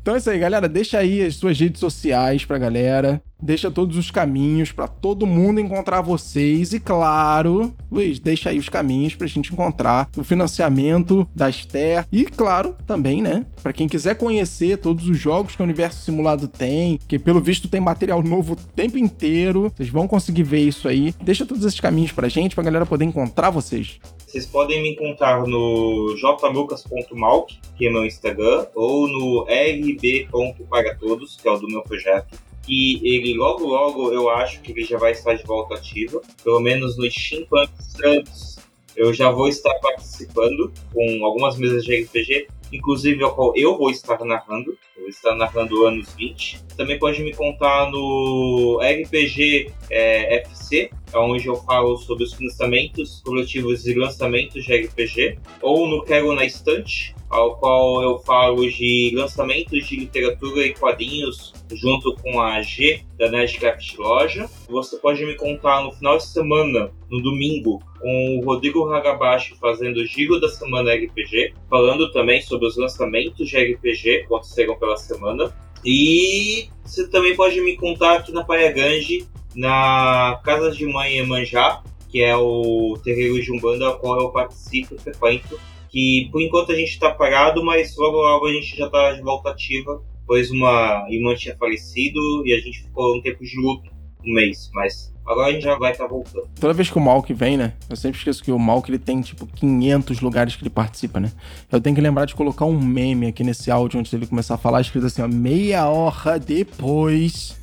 A: então é isso aí, galera. Deixa aí as suas redes sociais pra galera. Deixa todos os caminhos pra todo mundo encontrar vocês. E claro, Luiz, deixa aí os caminhos pra gente encontrar o financiamento da Esther. E claro, também, né? Pra quem quiser conhecer todos os jogos que o Universo Simulado tem, que pelo visto tem material novo o tempo inteiro. Vocês vão conseguir ver isso aí. Deixa todos esses caminhos pra gente, pra galera poder encontrar vocês.
C: Vocês podem me encontrar no jlucas.malk, que é meu Instagram, ou no rb.paratodos, que é o do meu projeto. E ele logo logo eu acho que ele já vai estar de volta ativa, pelo menos no Steampunk Santos. Eu já vou estar participando com algumas mesas de RPG, inclusive a qual eu vou estar narrando. Eu vou estar narrando anos 20. Também pode me contar no RPG é, FC, onde eu falo sobre os financiamentos coletivos e lançamentos de RPG, ou no Quero na Estante, ao qual eu falo de lançamentos de literatura e quadrinhos junto com a G da Nerdcraft Loja. Você pode me contar no final de semana, no domingo, com o Rodrigo Hagabashi fazendo o Giro da Semana RPG, falando também sobre os lançamentos de RPG que aconteceram pela semana. E você também pode me contar aqui na Praia Grande, na Casa de Mãe Emanjá, que é o terreiro de Umbanda ao qual eu participo e frequento. Que por enquanto a gente está parado, mas logo logo a gente já está de volta ativa, pois uma irmã tinha falecido e a gente ficou um tempo de luto, um mês, mas Agora a gente já vai estar tá voltando.
A: Toda vez que o Malk vem, né? Eu sempre esqueço que o Malk ele tem tipo 500 lugares que ele participa, né? Eu tenho que lembrar de colocar um meme aqui nesse áudio antes dele começar a falar, escrito assim, ó, meia hora depois.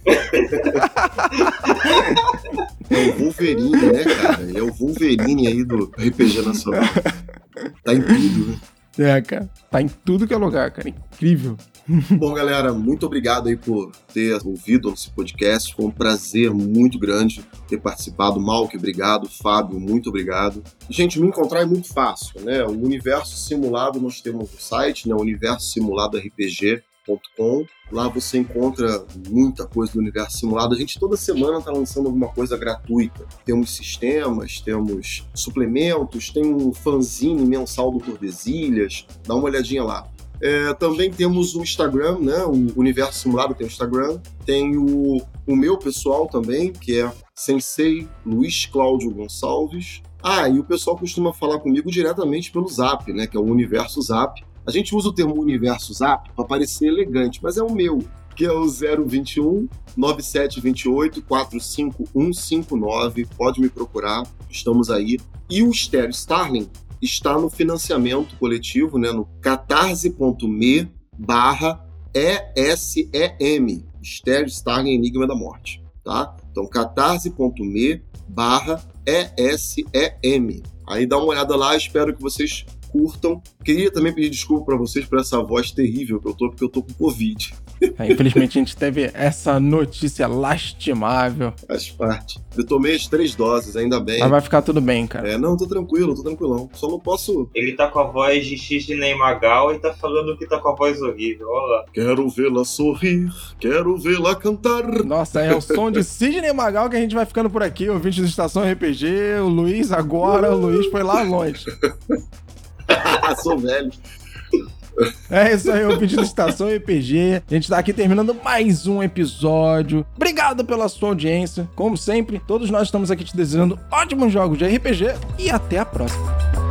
B: é o Wolverine, né, cara? Ele é o Wolverine aí do RPG Nacional. Tá em tudo, né?
A: É, cara. Tá em tudo que é lugar, cara. Incrível.
B: Bom, galera, muito obrigado aí por ter ouvido esse podcast. Foi um prazer muito grande ter participado. Malk, obrigado. Fábio, muito obrigado. Gente, me encontrar é muito fácil, né? O Universo Simulado, nós temos o site, né? Universo Simulado RPG. Lá você encontra muita coisa do universo simulado. A gente toda semana está lançando alguma coisa gratuita. Temos sistemas, temos suplementos, tem um fanzine mensal do Tordesilhas. Dá uma olhadinha lá. É, também temos o Instagram, né? O Universo Simulado tem o Instagram. Tem o, o meu pessoal também, que é Sensei Luiz Cláudio Gonçalves. Ah, e o pessoal costuma falar comigo diretamente pelo Zap, né? Que é o Universo Zap. A gente usa o termo Universo Zap para parecer elegante, mas é o meu, que é o 021 9728 45159. Pode me procurar, estamos aí. E o Stereo Starling está no financiamento coletivo, né, no catarse.me barra ESEM, Stereo Starling Enigma da Morte, tá? Então, catarse.me barra ESEM. Aí dá uma olhada lá, espero que vocês curtam. Queria também pedir desculpa para vocês por essa voz terrível que eu tô, porque eu tô com Covid.
A: É, infelizmente a gente teve essa notícia lastimável.
B: Faz parte. Eu tomei as três doses, ainda bem.
A: Mas vai ficar tudo bem, cara.
B: É, não, tô tranquilo, tô tranquilão. Só não posso.
C: Ele tá com a voz de X de Neymagal e tá falando que tá com a voz horrível. Olha lá.
B: Quero vê-la sorrir, quero vê-la cantar.
A: Nossa, é o som de Sidney Magal que a gente vai ficando por aqui, ouvinte da Estação RPG. O Luiz agora, o Luiz foi lá longe.
B: Sou velho.
A: É isso aí, o pedido Estação RPG. A gente tá aqui terminando mais um episódio. Obrigado pela sua audiência. Como sempre, todos nós estamos aqui te desejando ótimos jogos de RPG e até a próxima.